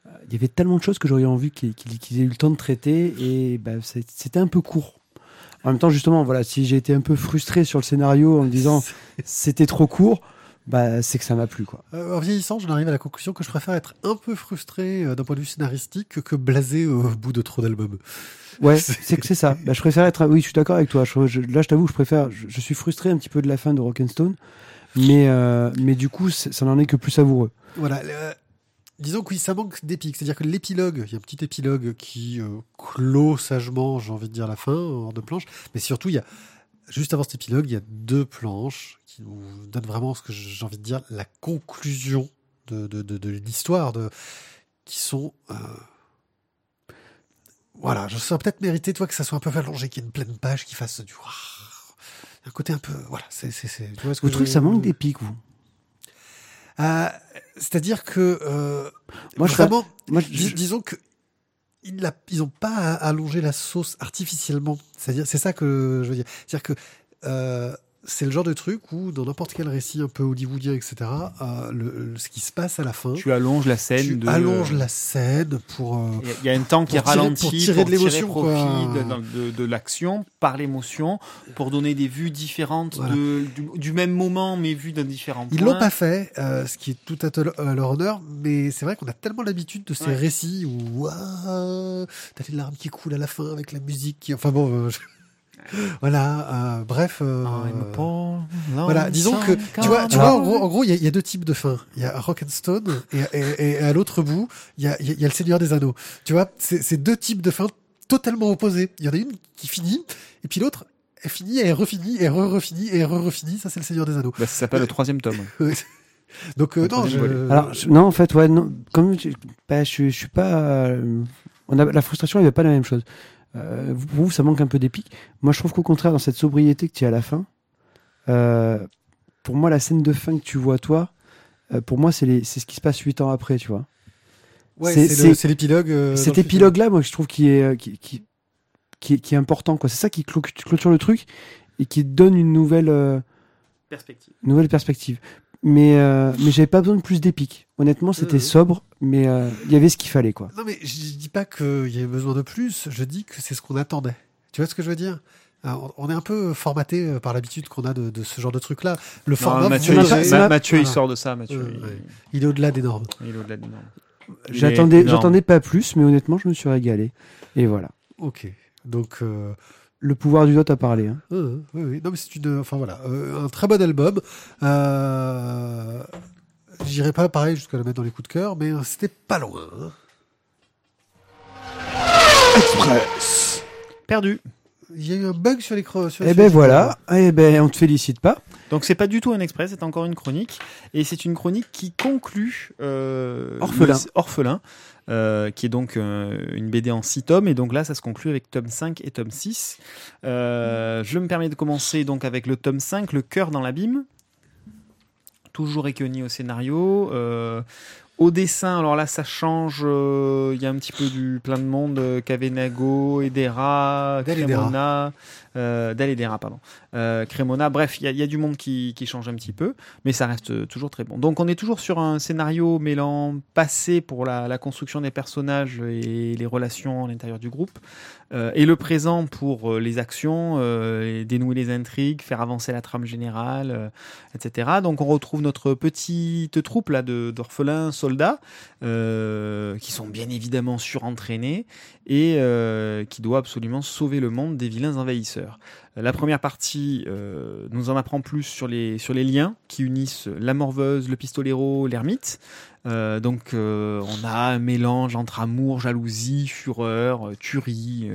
Euh, Il y avait tellement de choses que j'aurais envie qu'ils aient eu le temps de traiter et bah, c'était un peu court. En même temps, justement, voilà, si j'ai été un peu frustré sur le scénario en me disant c'était trop court, bah, c'est que ça m'a plu. Quoi. Euh, en vieillissant, j'en arrive à la conclusion que je préfère être un peu frustré d'un point de vue scénaristique que, blasé au bout de trop d'albums. Ouais, C'est- que c'est ça. Bah, je préfère être. Oui, je suis d'accord avec toi. Je- je- là, je t'avoue, je préfère. Je, je suis frustré un petit peu de la fin de Rock'n'Stone, mais euh, mais du coup, ça n'en est que plus savoureux. Voilà. euh, disons que oui, ça manque d'épique. C'est-à-dire que l'épilogue, il y a un petit épilogue qui euh, clôt sagement, j'ai envie de dire, la fin, hors de planche. Mais surtout, il y a, juste avant cet épilogue, il y a deux planches qui nous donnent vraiment ce que j'ai envie de dire, la conclusion de, de, l'histoire, qui sont. voilà, je serais peut-être mérité, toi, que ça soit un peu allongé, qu'il y ait une pleine page qui fasse du. Un côté un peu. Voilà, c'est. Vous trouvez que ça manque d'épique, vous? Euh, C'est-à-dire que. euh, Moi, je vraiment, Moi, je- dis- disons que. Ils n'ont pas à allonger la sauce artificiellement. C'est-à-dire, c'est ça que je veux dire. C'est-à-dire que euh, c'est le genre de truc où, dans n'importe quel récit un peu hollywoodien, etc., euh, le, le- ce qui se passe à la fin, Tu allonges la scène tu de. allonges la scène pour. euh, Il y y a un temps qui est pour tirer- ralenti pour tirer de l'émotion, de, de- de l'action par l'émotion, pour donner des vues différentes Voilà. du, du même moment, mais vues d'un différent point. Ils l'ont pas fait, euh, ce qui est tout à, leur honneur, mais c'est vrai qu'on a tellement l'habitude de ces Ouais. récits où t'as les larmes qui coulent à la fin avec la musique. Qui... Enfin bon, je- voilà. euh, bref. euh, Paul, Voilà, disons que tu vois, tu vois, en gros, en gros, il y, a- il y a deux types de fins. Il y a Rock'n'Stone et, et, et à l'autre bout, il y a, il y a- il y a le Seigneur des Anneaux. Tu vois, c'est deux types de fins totalement opposés. Il y en a une qui finit et puis l'autre, elle finit, elle refinit, et re-refinit, et re-refinit. Ça, c'est le Seigneur des Anneaux. Bah, ça s'appelle le troisième tome. Donc euh, non, je... Alors, je- non, en fait, ouais, non, comme je, bah, je, je suis pas. euh, on a, la frustration, il n'y a pas la même chose. Euh, vous- pour vous, ça manque un peu d'épique. Moi, je trouve qu'au contraire, dans cette sobriété que tu as à la fin, euh, pour moi, la scène de fin que tu vois, toi, euh, pour moi, c'est ce qui se passe huit ans après, tu vois. Ouais, C'est- l'épilogue. euh, Cet épilogue-là, moi, je trouve qui est, qui, qui, qui, est, qui est important. quoi. C'est ça qui clôture le truc et qui donne une nouvelle, euh, Perspective. nouvelle perspective. Mais, euh, mais j'avais pas besoin de plus d'épique. Honnêtement, c'était Mhm. sobre, mais euh, il y avait ce qu'il fallait, quoi. Non, mais je dis pas qu'il y avait besoin de plus, je dis que c'est ce qu'on attendait. Tu vois ce que je veux dire? Alors, On est un peu formaté euh, par l'habitude qu'on a de, de ce genre de truc-là. Le format, Mathieu, il, pas- Ma- Mathieu, il sort de ça. Mathieu, il- ouais. il est au-delà des normes. il est au-delà des normes. J'attendais, pas plus, mais honnêtement, je me suis régalé. Et voilà. Ok. Donc, euh, Le pouvoir du doigt a parlé. hein. euh, oui, oui. Non, mais c'est une. Enfin voilà, euh, un très bon album. J'irai pas pareil jusqu'à le mettre dans les coups de cœur, mais euh, c'était pas loin. hein. Perdu. Il y a eu un bug sur les cro- sur Eh sur ben les- voilà. Eh ben, on te félicite pas. Donc c'est pas du tout un express, c'est encore une chronique. Et c'est une chronique qui conclut euh, Orphelin. le- Orphelin, euh, qui est donc euh, une BD en 6 tomes. Et donc là, ça se conclut avec tome 5 et tome 6. Euh, je me permets de commencer donc avec le tome 5, Le cœur dans l'abîme. Toujours Ekoni au scénario. Euh, au dessin, alors là, ça change. euh, Il y a un petit peu du plein de monde. euh, Kavenago, Edera. Cremona, euh, pardon. Euh, Cremona. Bref, il y, a- du monde qui, change un petit peu, mais ça reste toujours très bon. Donc, on est toujours sur un scénario mêlant passé pour la, construction des personnages et les relations à l'intérieur du groupe, euh, et le présent pour euh, les actions, dénouer les intrigues, faire avancer la trame générale, etc. Donc, on retrouve notre petite troupe là d'orphelins soldats qui sont bien évidemment surentraînés et qui doit absolument sauver le monde des vilains envahisseurs. La première partie euh, nous en apprend plus sur les, sur les liens qui unissent la morveuse, le pistolero, l'ermite. Euh, donc euh, on a un mélange entre amour, jalousie, fureur, euh, tuerie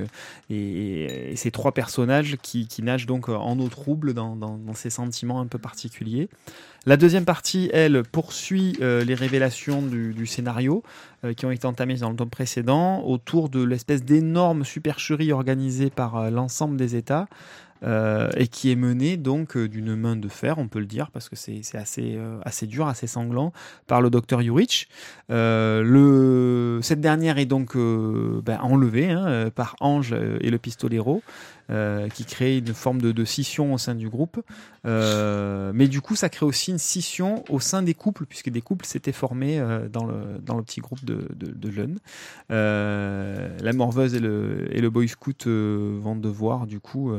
et, ces trois personnages qui, nagent donc en eau trouble dans, ces sentiments un peu particuliers. La deuxième partie, elle, poursuit les révélations du, scénario qui ont été entamées dans le tome précédent autour de l'espèce d'énorme supercherie organisée par l'ensemble des États euh, et qui est menée donc euh, d'une main de fer, on peut le dire, parce que c'est assez, euh, assez dur, assez sanglant, par le docteur Yurich. Euh, le, cette dernière est donc ben, enlevée hein, par Ange et le pistolero, euh, qui crée une forme de, de scission au sein du groupe. Euh, mais du coup, ça crée aussi une scission au sein des couples, puisque des couples s'étaient formés euh, dans, le, dans le petit groupe de, de, de jeunes. La morveuse et le, et le boy scout vont devoir, du coup,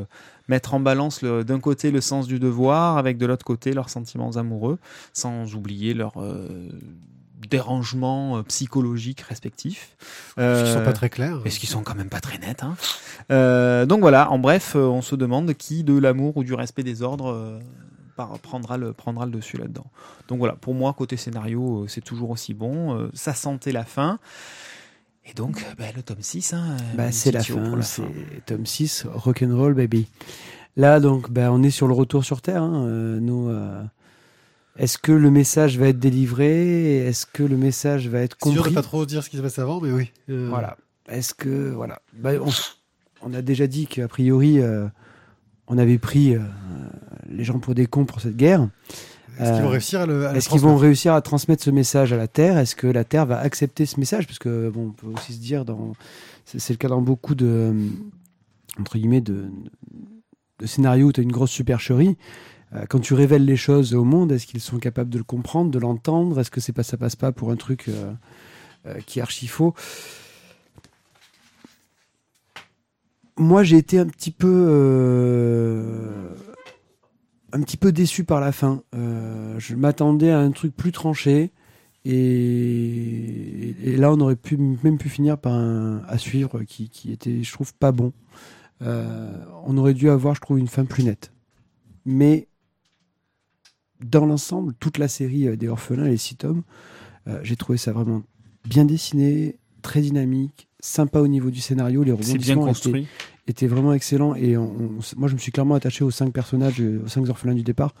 mettre en balance d'un côté le sens du devoir, avec de l'autre côté leurs sentiments amoureux, sans oublier leurs euh, dérangements euh, psychologiques respectifs. Qui sont Euh, pas très clairs. et ce qui sont quand même pas très nets. hein? Euh, donc voilà, en bref, euh, on se demande qui de l'amour ou du respect des ordres euh, par- prendra, le, prendra le dessus là-dedans. Donc voilà, pour moi, côté scénario, euh, c'est toujours aussi bon. Euh, ça sentait la fin. Et donc, euh, bah, le tome 6, hein, Bah, c'est la fin, la c'est fin. tome 6, rock'n'roll baby. Là, donc, bah, on est sur le retour sur Terre. hein, euh, euh, est-ce que le message va être délivré? Est-ce que le message va être C'est dur de compris? pas trop dire ce qui se passe avant, mais oui. Euh, Voilà. Est-ce que voilà Bah, on, on a déjà dit qu'a priori, euh, on avait pris euh, les gens pour des cons pour cette guerre. Est-ce qu'ils vont réussir à le. à Est-ce qu'ils vont réussir à transmettre ce message à la Terre? Est-ce que la Terre va accepter ce message? Parce que bon, on peut aussi se dire, dans, c'est, le cas dans beaucoup de entre guillemets de, de scénarios où tu as une grosse supercherie. Euh, quand tu révèles les choses au monde, est-ce qu'ils sont capables de le comprendre, de l'entendre? Est-ce que c'est pas ça passe pas pour un truc euh, euh, qui est archi faux? Moi, j'ai été un petit peu un petit peu déçu par la fin. Je m'attendais à un truc plus tranché. Et, là, on aurait pu même pu finir par un à suivre qui, était, je trouve, pas bon. On aurait dû avoir, je trouve, une fin plus nette. Mais dans l'ensemble, toute la série euh, des orphelins, les six tomes, euh, j'ai trouvé ça vraiment bien dessiné, très dynamique, sympa au niveau du scénario. Les rebondissements étaient, construit. était vraiment excellent et on- on- moi je me suis clairement attaché aux cinq personnages, aux cinq orphelins du départ.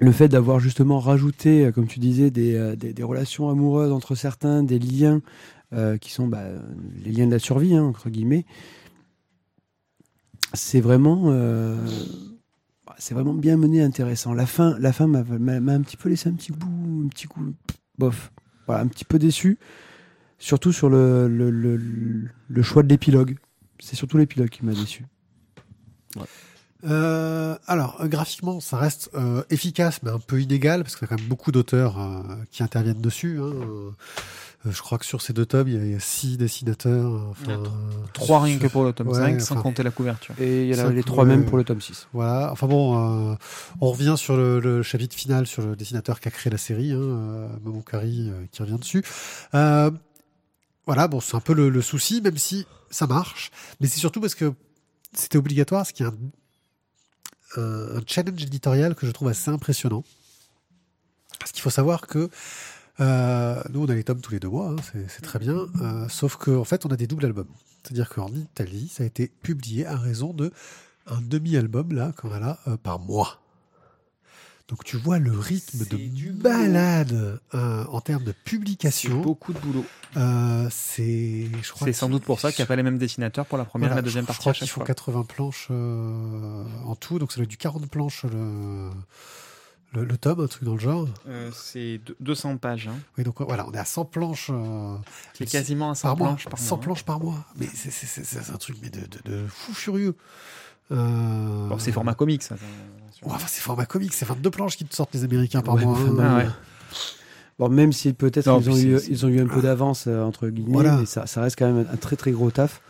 Le fait d'avoir justement rajouté, euh, comme tu disais, des, des, des relations amoureuses entre certains, des liens euh, qui sont bah, les liens de la survie, hein, entre guillemets, c'est vraiment. euh, c'est vraiment bien mené, intéressant. La fin, la fin m'a un petit peu laissé un petit bout, un petit coup, bof. Voilà, un petit peu déçu. Surtout sur le, choix de l'épilogue. C'est surtout l'épilogue qui m'a déçu. Euh, alors, euh, graphiquement, ça reste euh, efficace, mais un peu inégal, parce qu'il y a quand même beaucoup d'auteurs qui interviennent dessus. hein. Euh, je crois que sur ces deux tomes, il y a- il y a six dessinateurs. euh, Enfin, euh, Trois rien que pour le tome Ouais, 5, sans enfin, compter la couverture. Et il y a les trois mêmes pour le tome 6. Voilà. Enfin bon, euh, on revient sur le, le chapitre final, sur le dessinateur qui a créé la série, hein, Momo Kari, euh, qui revient dessus. Euh, voilà, bon, c'est un peu le, le souci, même si ça marche. Mais c'est surtout parce que c'était obligatoire, parce qu'il y a un, un- un challenge éditorial que je trouve assez impressionnant. Parce qu'il faut savoir que euh, nous, on a les tomes tous les deux mois, hein, c'est c'est très bien. euh, sauf qu'en en fait, on a des doubles albums. C'est-à-dire qu'en Italie, ça a été publié à raison de un demi-album là qu'on a là euh, par mois. Donc tu vois le rythme C'est de balade euh, en termes de C'est publication. beaucoup de boulot. Euh, c'est, je crois C'est sans doute pour ça qu'il n'y a pas les mêmes dessinateurs pour la première Voilà, et la deuxième je, partie Je crois à qu'ils chaque font fois. 80 planches euh, en tout, donc ça doit être du 40 planches le, le, le tome, un truc dans le genre. Euh, c'est deux- 200 pages. Hein. Oui, donc voilà, on est à 100 planches. euh, C'est quasiment à 100 par mois, planches par 100 mois. planches par mois. Mais c'est, un truc mais de, de, de fou furieux. Euh, Bon, c'est format comics. ça. Ouais, enfin, c'est format comique, c'est 22 planches qui te sortent les Américains par Ouais, mois. enfin, hein. Ah ouais. Bon, même si peut-être ils, ont eu, c'est- ils ont eu un peu d'avance, euh, entre guillemets, Voilà. mais ça, ça reste quand même un très très gros taf.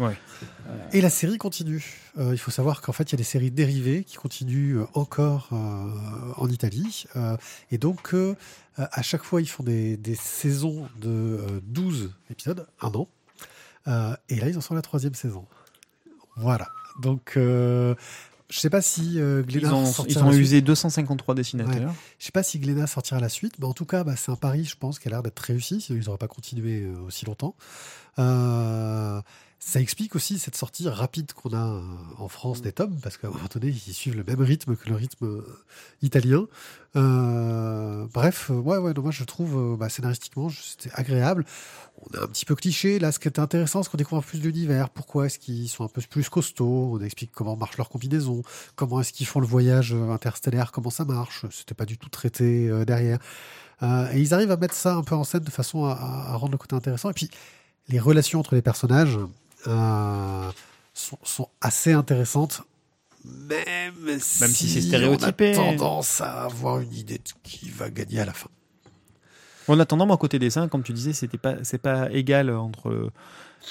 Et la série continue. Euh, il faut savoir qu'en fait, il y a des séries dérivées qui continuent euh, encore euh, en Italie. Euh, et donc, euh, à chaque fois, ils font des, des saisons de euh, 12 épisodes, un an. Euh, et là, ils en sont à la troisième saison. Voilà. Donc, euh, je sais pas si euh, Ils Glénat ont, sortira ils ont la suite. usé 253 dessinateurs. Je sais pas si Glénat sortira la suite, mais en tout cas, bah, c'est un pari, je pense, qui a l'air d'être réussi, sinon ils n'auraient pas continué euh, aussi longtemps. Euh, ça explique aussi cette sortie rapide qu'on a euh, en France des tomes, parce qu'à un moment donné, ils suivent le même rythme que le rythme euh, italien. Euh, bref, ouais, ouais, non, moi je trouve bah, scénaristiquement, c'était agréable. On est un petit peu cliché. Là, ce qui est intéressant, c'est qu'on découvre plus l'univers. Pourquoi est-ce qu'ils sont un peu plus costauds? On explique comment marche leur combinaison, comment est-ce qu'ils font le voyage interstellaire, comment ça marche? C'était pas du tout traité euh, derrière. Euh, et ils arrivent à mettre ça un peu en scène de façon à, à- à rendre le côté intéressant. Et puis, les relations entre les personnages euh, sont, sont assez intéressantes. Même, si c'est on a stéréotypé. tendance à avoir une idée de qui va gagner à la fin. En attendant, moi, côté dessin, comme tu disais, c'était pas, c'est pas égal entre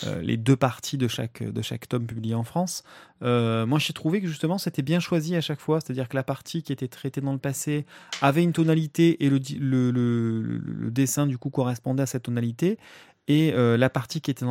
euh, les deux parties de chaque, de chaque tome publié en France. Euh, moi, j'ai trouvé que justement, c'était bien choisi à chaque fois. C'est-à-dire que la partie qui était traitée dans le passé avait une tonalité et le, di- le, le- le- le dessin, du coup, correspondait à cette tonalité. Et euh, la partie qui était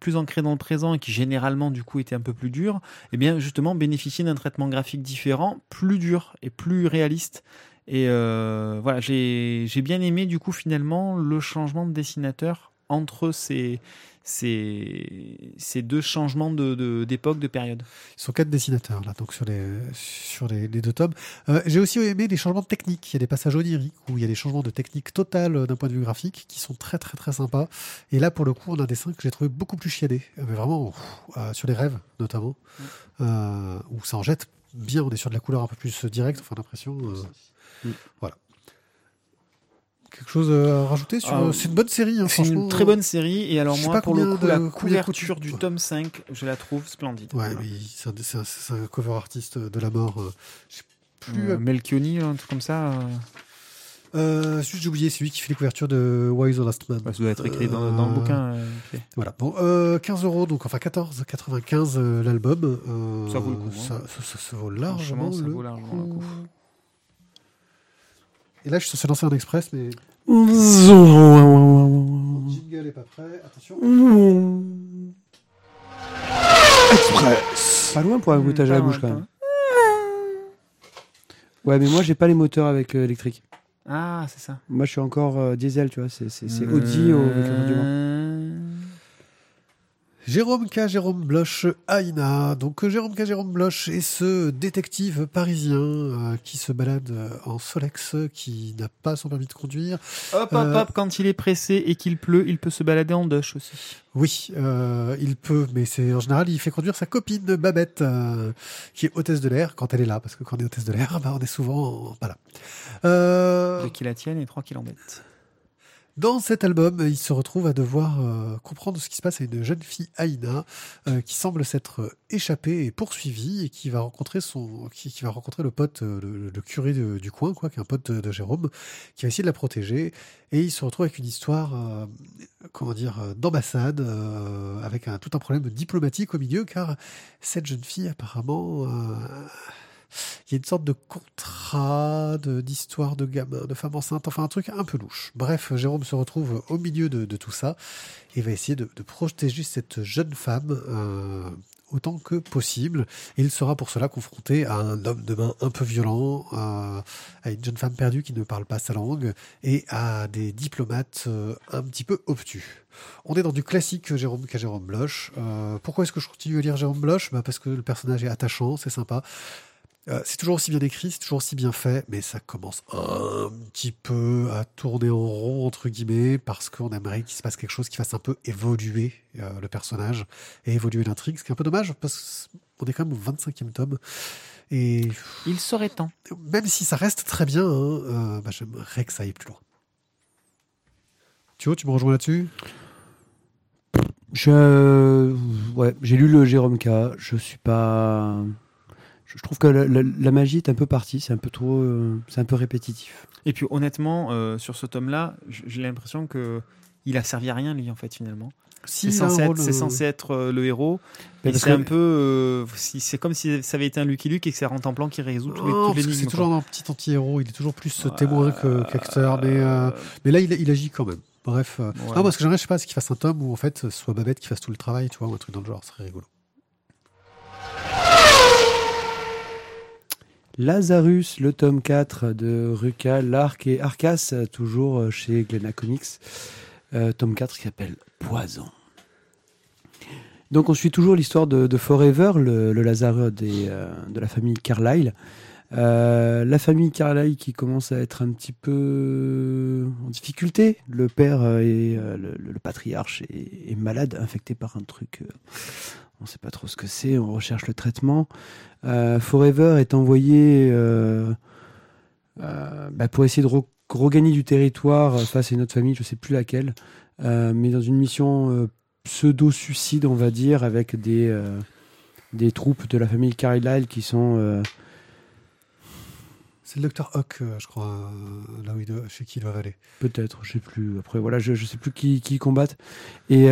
plus ancrée dans le présent et qui généralement du coup était un peu plus dure, eh bien justement bénéficiait d'un traitement graphique différent, plus dur et plus réaliste. Et euh, voilà, j'ai j'ai bien aimé du coup finalement le changement de dessinateur entre ces, ces, ces deux changements d'époque, de, d'époque, de période. Ils sont quatre dessinateurs là, donc sur les sur les, les deux tomes. Euh, J'ai aussi aimé les changements de technique. Il y a des passages oniriques où il y a des changements de technique totale euh, d'un point de vue graphique qui sont très très très sympas. Et là, pour le coup, on a un dessin que j'ai trouvé beaucoup plus chiadé, Euh, mais vraiment euh, sur les rêves notamment, euh, où ça en jette bien. On est sur de la couleur un peu plus directe, enfin l'impression. Mm. Voilà. Quelque chose à rajouter sur. Ah, c'est une bonne série, hein, C'est une très bonne série et alors je sais moi pas pour le coup la couverture du tome 5 je la trouve splendide. Ouais, Voilà. mais c'est un, cover artiste de la mort. euh, plus. Euh, Melchioni, un truc comme ça. euh, Euh, juste, j'ai oublié, c'est lui qui fait les couvertures de Why is the Last Man. ça doit être écrit dans, dans le Euh, bouquin. euh. Voilà. Bon, euh, 15 euros, donc enfin 14,95 euh, l'album. euh, Ça vaut le coup, hein. Ça, ça- ça- ça vaut largement ça le vaut largement le coup. Et là, je suis censé lancer un express, mais Express. jingle est pas prêt. Attention. Pas loin pour un goûtage à la bouche quand même. Ouais, mais moi j'ai pas les moteurs avec euh, électrique. Ah, c'est ça. Moi je suis encore euh, diesel, tu vois. C'est c'est- c'est Audi au avec le. Euh, Jérôme K. Jérôme Bloch, Aïna. Donc euh, Jérôme K. Jérôme Bloch est ce détective parisien euh, qui se balade euh, en Solex, qui n'a pas son permis de conduire. Hop, hop, Euh, hop, quand il est pressé et qu'il pleut, il peut se balader en douche aussi. Oui, euh, il peut, mais c'est en général, il fait conduire sa copine Babette, euh, qui est hôtesse de l'air quand elle est là, parce que quand on est hôtesse de l'air, bah, on est souvent pas là. Euh, Deux qui la tiennent et trois qui l'embêtent. Dans cet album, il se retrouve à devoir euh, comprendre ce qui se passe à une jeune fille Aïna euh, qui semble s'être échappée et poursuivie et qui va rencontrer son, qui, va rencontrer le pote, euh, le, curé du coin, quoi, qui est un pote de, Jérôme, qui va essayer de la protéger. Et il se retrouve avec une histoire, euh, comment dire, euh, d'ambassade, euh, avec un, tout un problème diplomatique au milieu, car cette jeune fille apparemment. Euh, il y a une sorte de contrat, d'histoire de, gamin, de femme enceinte, enfin un truc un peu louche. Bref, Jérôme se retrouve au milieu de, tout ça et va essayer de, protéger cette jeune femme euh, autant que possible. Et il sera pour cela confronté à un homme de main un peu violent, à, à une jeune femme perdue qui ne parle pas sa langue et à des diplomates euh, un petit peu obtus. On est dans du classique Jérôme qu'a Jérôme Bloch. Euh, pourquoi est-ce que je continue à lire Jérôme Bloch? Bah Parce que le personnage est attachant, c'est sympa. Euh, c'est toujours aussi bien écrit, c'est toujours aussi bien fait, mais ça commence un petit peu à tourner en rond, entre guillemets, parce qu'on aimerait qu'il se passe quelque chose qui fasse un peu évoluer euh, le personnage et évoluer l'intrigue, ce qui est un peu dommage, parce qu'on est quand même au 25e tome. Et Il serait temps. même si ça reste très bien, hein, euh, bah, j'aimerais que ça aille plus loin. Thio, tu me rejoins là-dessus? Je, ouais, j'ai lu le Jérôme K. Je suis pas. Je trouve que la, la- la magie est un peu partie. C'est un peu trop. euh, c'est un peu répétitif. Et puis honnêtement, euh, sur ce tome-là, j'ai l'impression que il a servi à rien lui en fait finalement. Si, C'est censé, être- euh, censé être euh, le héros. Parce c'est que- un peu, si, c'est comme si ça avait été un Lucky Luke et que c'est Rentre en plan qui résout tous les, toutes les c'est toujours un petit anti-héros, il est toujours plus témoin qu'acteur, mais, mais là il, il agit quand même. Bref, Ouais. non, moi ce que j'aimerais, je sais pas, c'est qu'il fasse un tome où en fait ce soit Babette qui fasse tout le travail, tu vois, ou un truc dans le genre, ce serait rigolo. Lazarus, le tome 4 de Ruka, Lark et Arcas, toujours chez Glenna Comics. Euh, tome 4 qui s'appelle Poison. Donc on suit toujours l'histoire de, Forever, le, des, euh, de la famille Carlyle. Euh, la famille Carlyle qui commence à être un petit peu en difficulté. Le père euh, le, patriarche est malade, infecté par un truc. On ne sait pas trop ce que c'est. On recherche le traitement. Euh, Forever est envoyé euh, euh, bah, pour essayer de re- regagner du territoire face à une autre famille, je ne sais plus laquelle, mais dans une mission pseudo-suicide, on va dire, avec des, des troupes de la famille Carlyle qui sont. C'est le docteur euh, je crois, là où il doit- chez qui il doit aller. Peut-être, je sais plus. Après, voilà, je, je sais plus qui, qui combattent. Et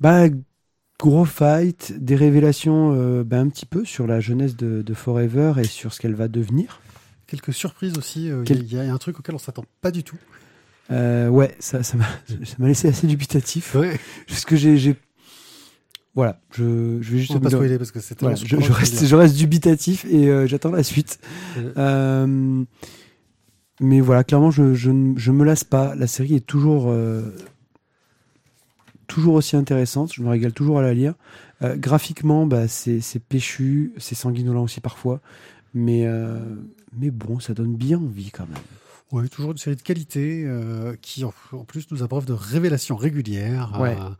bah, gros fight, des révélations euh, bah, un petit peu sur la jeunesse de, de Forever et sur ce qu'elle va devenir. Quelques surprises aussi, euh, il Quel- y, a- il y a un truc auquel on s'attend pas du tout. Euh, ouais, ça ça m'a laissé assez dubitatif. Ouais. Parce que j'ai. Voilà, je, je vais juste. On va pas spoiler parce que Voilà, tellement je, je reste, je dubitatif et euh, j'attends la suite. Ouais. Mais voilà, clairement, je, je, ne- je me lasse pas. La série est toujours, toujours aussi intéressante. Je me régale toujours à la lire. Euh, graphiquement, bah, c'est c'est péchu, c'est sanguinolent aussi parfois. Mais, euh, mais bon, ça donne bien envie quand même. Ouais, toujours une série de qualité euh, qui, en, en plus, nous abreuve de révélations régulières. Ouais. euh,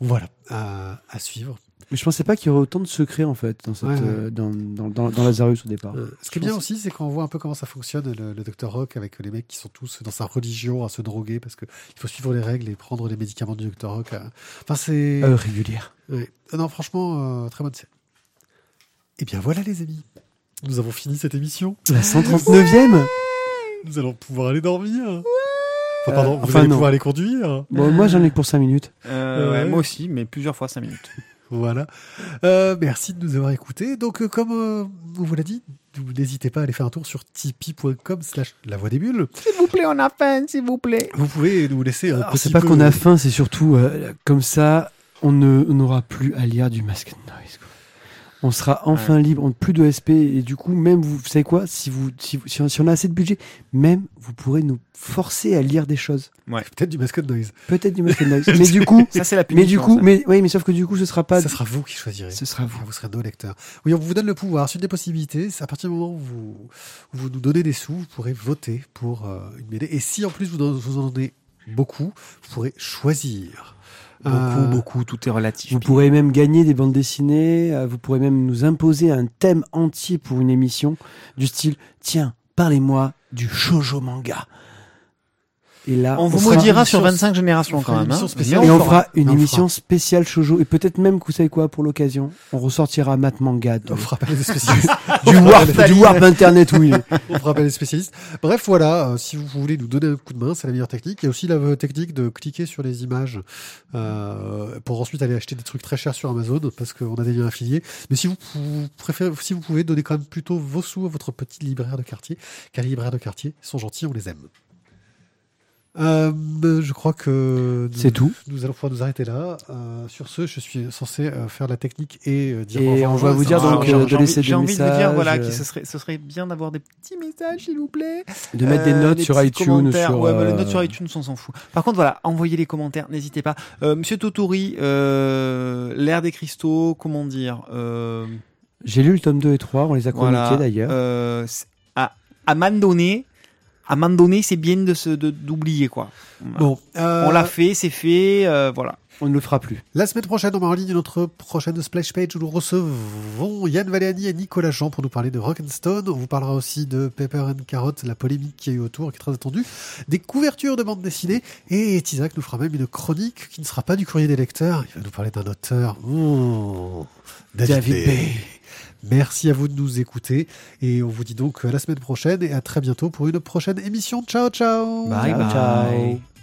voilà, à, à suivre. Mais je pensais pas qu'il y aurait autant de secrets en fait dans, cette, Ouais, ouais. euh, dans, dans, dans, dans Lazarus au départ. Euh, ce qui est bien pense- aussi, c'est qu'on voit un peu comment ça fonctionne, le, le Dr Rock, avec les mecs qui sont tous dans sa religion à se droguer parce qu'il faut suivre les règles et prendre les médicaments du Dr Rock. euh. Enfin, c'est. Euh, régulière. Ouais. Non, franchement, euh, très bonne série. Et bien voilà, les amis. Nous avons fini cette émission. La 139e Nous allons pouvoir aller dormir. Enfin, Euh, pardon, vous enfin, allez non. pouvoir aller conduire. Bon, moi j'en ai que pour 5 minutes. Euh, ouais, moi aussi, mais plusieurs fois 5 minutes. Voilà. Euh, merci de nous avoir écoutés. Donc, euh, comme euh, on vous l'a dit, vous n'hésitez pas à aller faire un tour sur tipeee.com slash la voix des bulles. S'il vous plaît, on a faim, s'il vous plaît. Vous pouvez nous laisser un Alors, petit c'est pas peu- qu'on a faim, c'est surtout euh, comme ça, on n'aura plus à lire du Mask Noise. quoi. On sera enfin libre, on plus de SP et du coup même vous, vous savez quoi si vous si, si on, si on a assez de budget, même vous pourrez nous forcer à lire des choses. Peut-être du mascot noise. Peut-être du Muscle Noise. mais du coup, Ça, c'est la mais du punition, coup, ça. mais oui, mais sauf que du coup, ce sera pas. Ça sera vous qui choisirez. Ce sera vous. Vous serez nos lecteurs. Oui, on vous donne le pouvoir. C'est une des possibilités. C'est à partir du moment où vous, où vous nous donnez des sous, vous pourrez voter pour euh, une BD. Et si en plus vous vous en donnez beaucoup, vous pourrez choisir. Beaucoup, Euh, beaucoup, tout est relatif. Vous pourrez même gagner des bandes dessinées. euh, Vous pourrez même nous imposer un thème entier pour une émission du style. Tiens, parlez-moi du shoujo manga. Et là, On vous maudira sur émission- 25 générations quand une même. émission hein. spéciale. Et on fera une on émission spéciale shoujo. Et peut-être même, vous savez quoi, pour l'occasion, on ressortira Mat Manga de- On fera à des spécialistes. du warp, du warp internet est. on fera à des spécialistes. Bref, voilà. euh, si vous voulez nous donner un coup de main, c'est la meilleure technique. Il y a aussi la euh, technique de cliquer sur les images euh, pour ensuite aller acheter des trucs très chers sur Amazon parce qu'on a des liens affiliés. Mais si vous, préférez, si vous pouvez, donner quand même plutôt vos sous à votre petit libraire de quartier, car les libraires de quartier sont gentils, on les aime. Euh, je crois que nous- C'est tout. Nous allons pouvoir nous arrêter là. Euh, sur ce, je suis censé euh, faire la technique et euh, dire. Et on va vous dire donc, j'ai- euh, de laisser envie- des J'ai envie de vous dire voilà, messages, que ce serait, ce serait bien d'avoir des petits messages, s'il vous plaît. De mettre des Euh, notes des sur iTunes. Sur, Ouais, bah, les notes sur iTunes, on s'en fout. Par contre, voilà, envoyez les commentaires, n'hésitez pas. Euh, Monsieur Totori, euh, l'ère des cristaux, comment dire euh, J'ai lu le tome 2 et 3, on les a Voilà. chroniqués d'ailleurs. euh, à, à un moment donné, à un moment donné, c'est bien de se d'oublier quoi. Bon, euh, On l'a fait, c'est fait, euh, voilà. On ne le fera plus. La semaine prochaine, on met en ligne notre prochaine splash page où nous recevons Yann Valéani et Nicolas Jean pour nous parler de Rock'n'Stone. On vous parlera aussi de Pepper and Carrot, la polémique qui a eu autour, qui est très attendue, des couvertures de bande dessinée. Et Isaac nous fera même une chronique qui ne sera pas du courrier des lecteurs. Il va nous parler d'un auteur. Mmh, David, David Bay. Bay. Merci à vous de nous écouter. Et on vous dit donc à la semaine prochaine et à très bientôt pour une prochaine émission. Ciao, ciao Bye bye. ciao.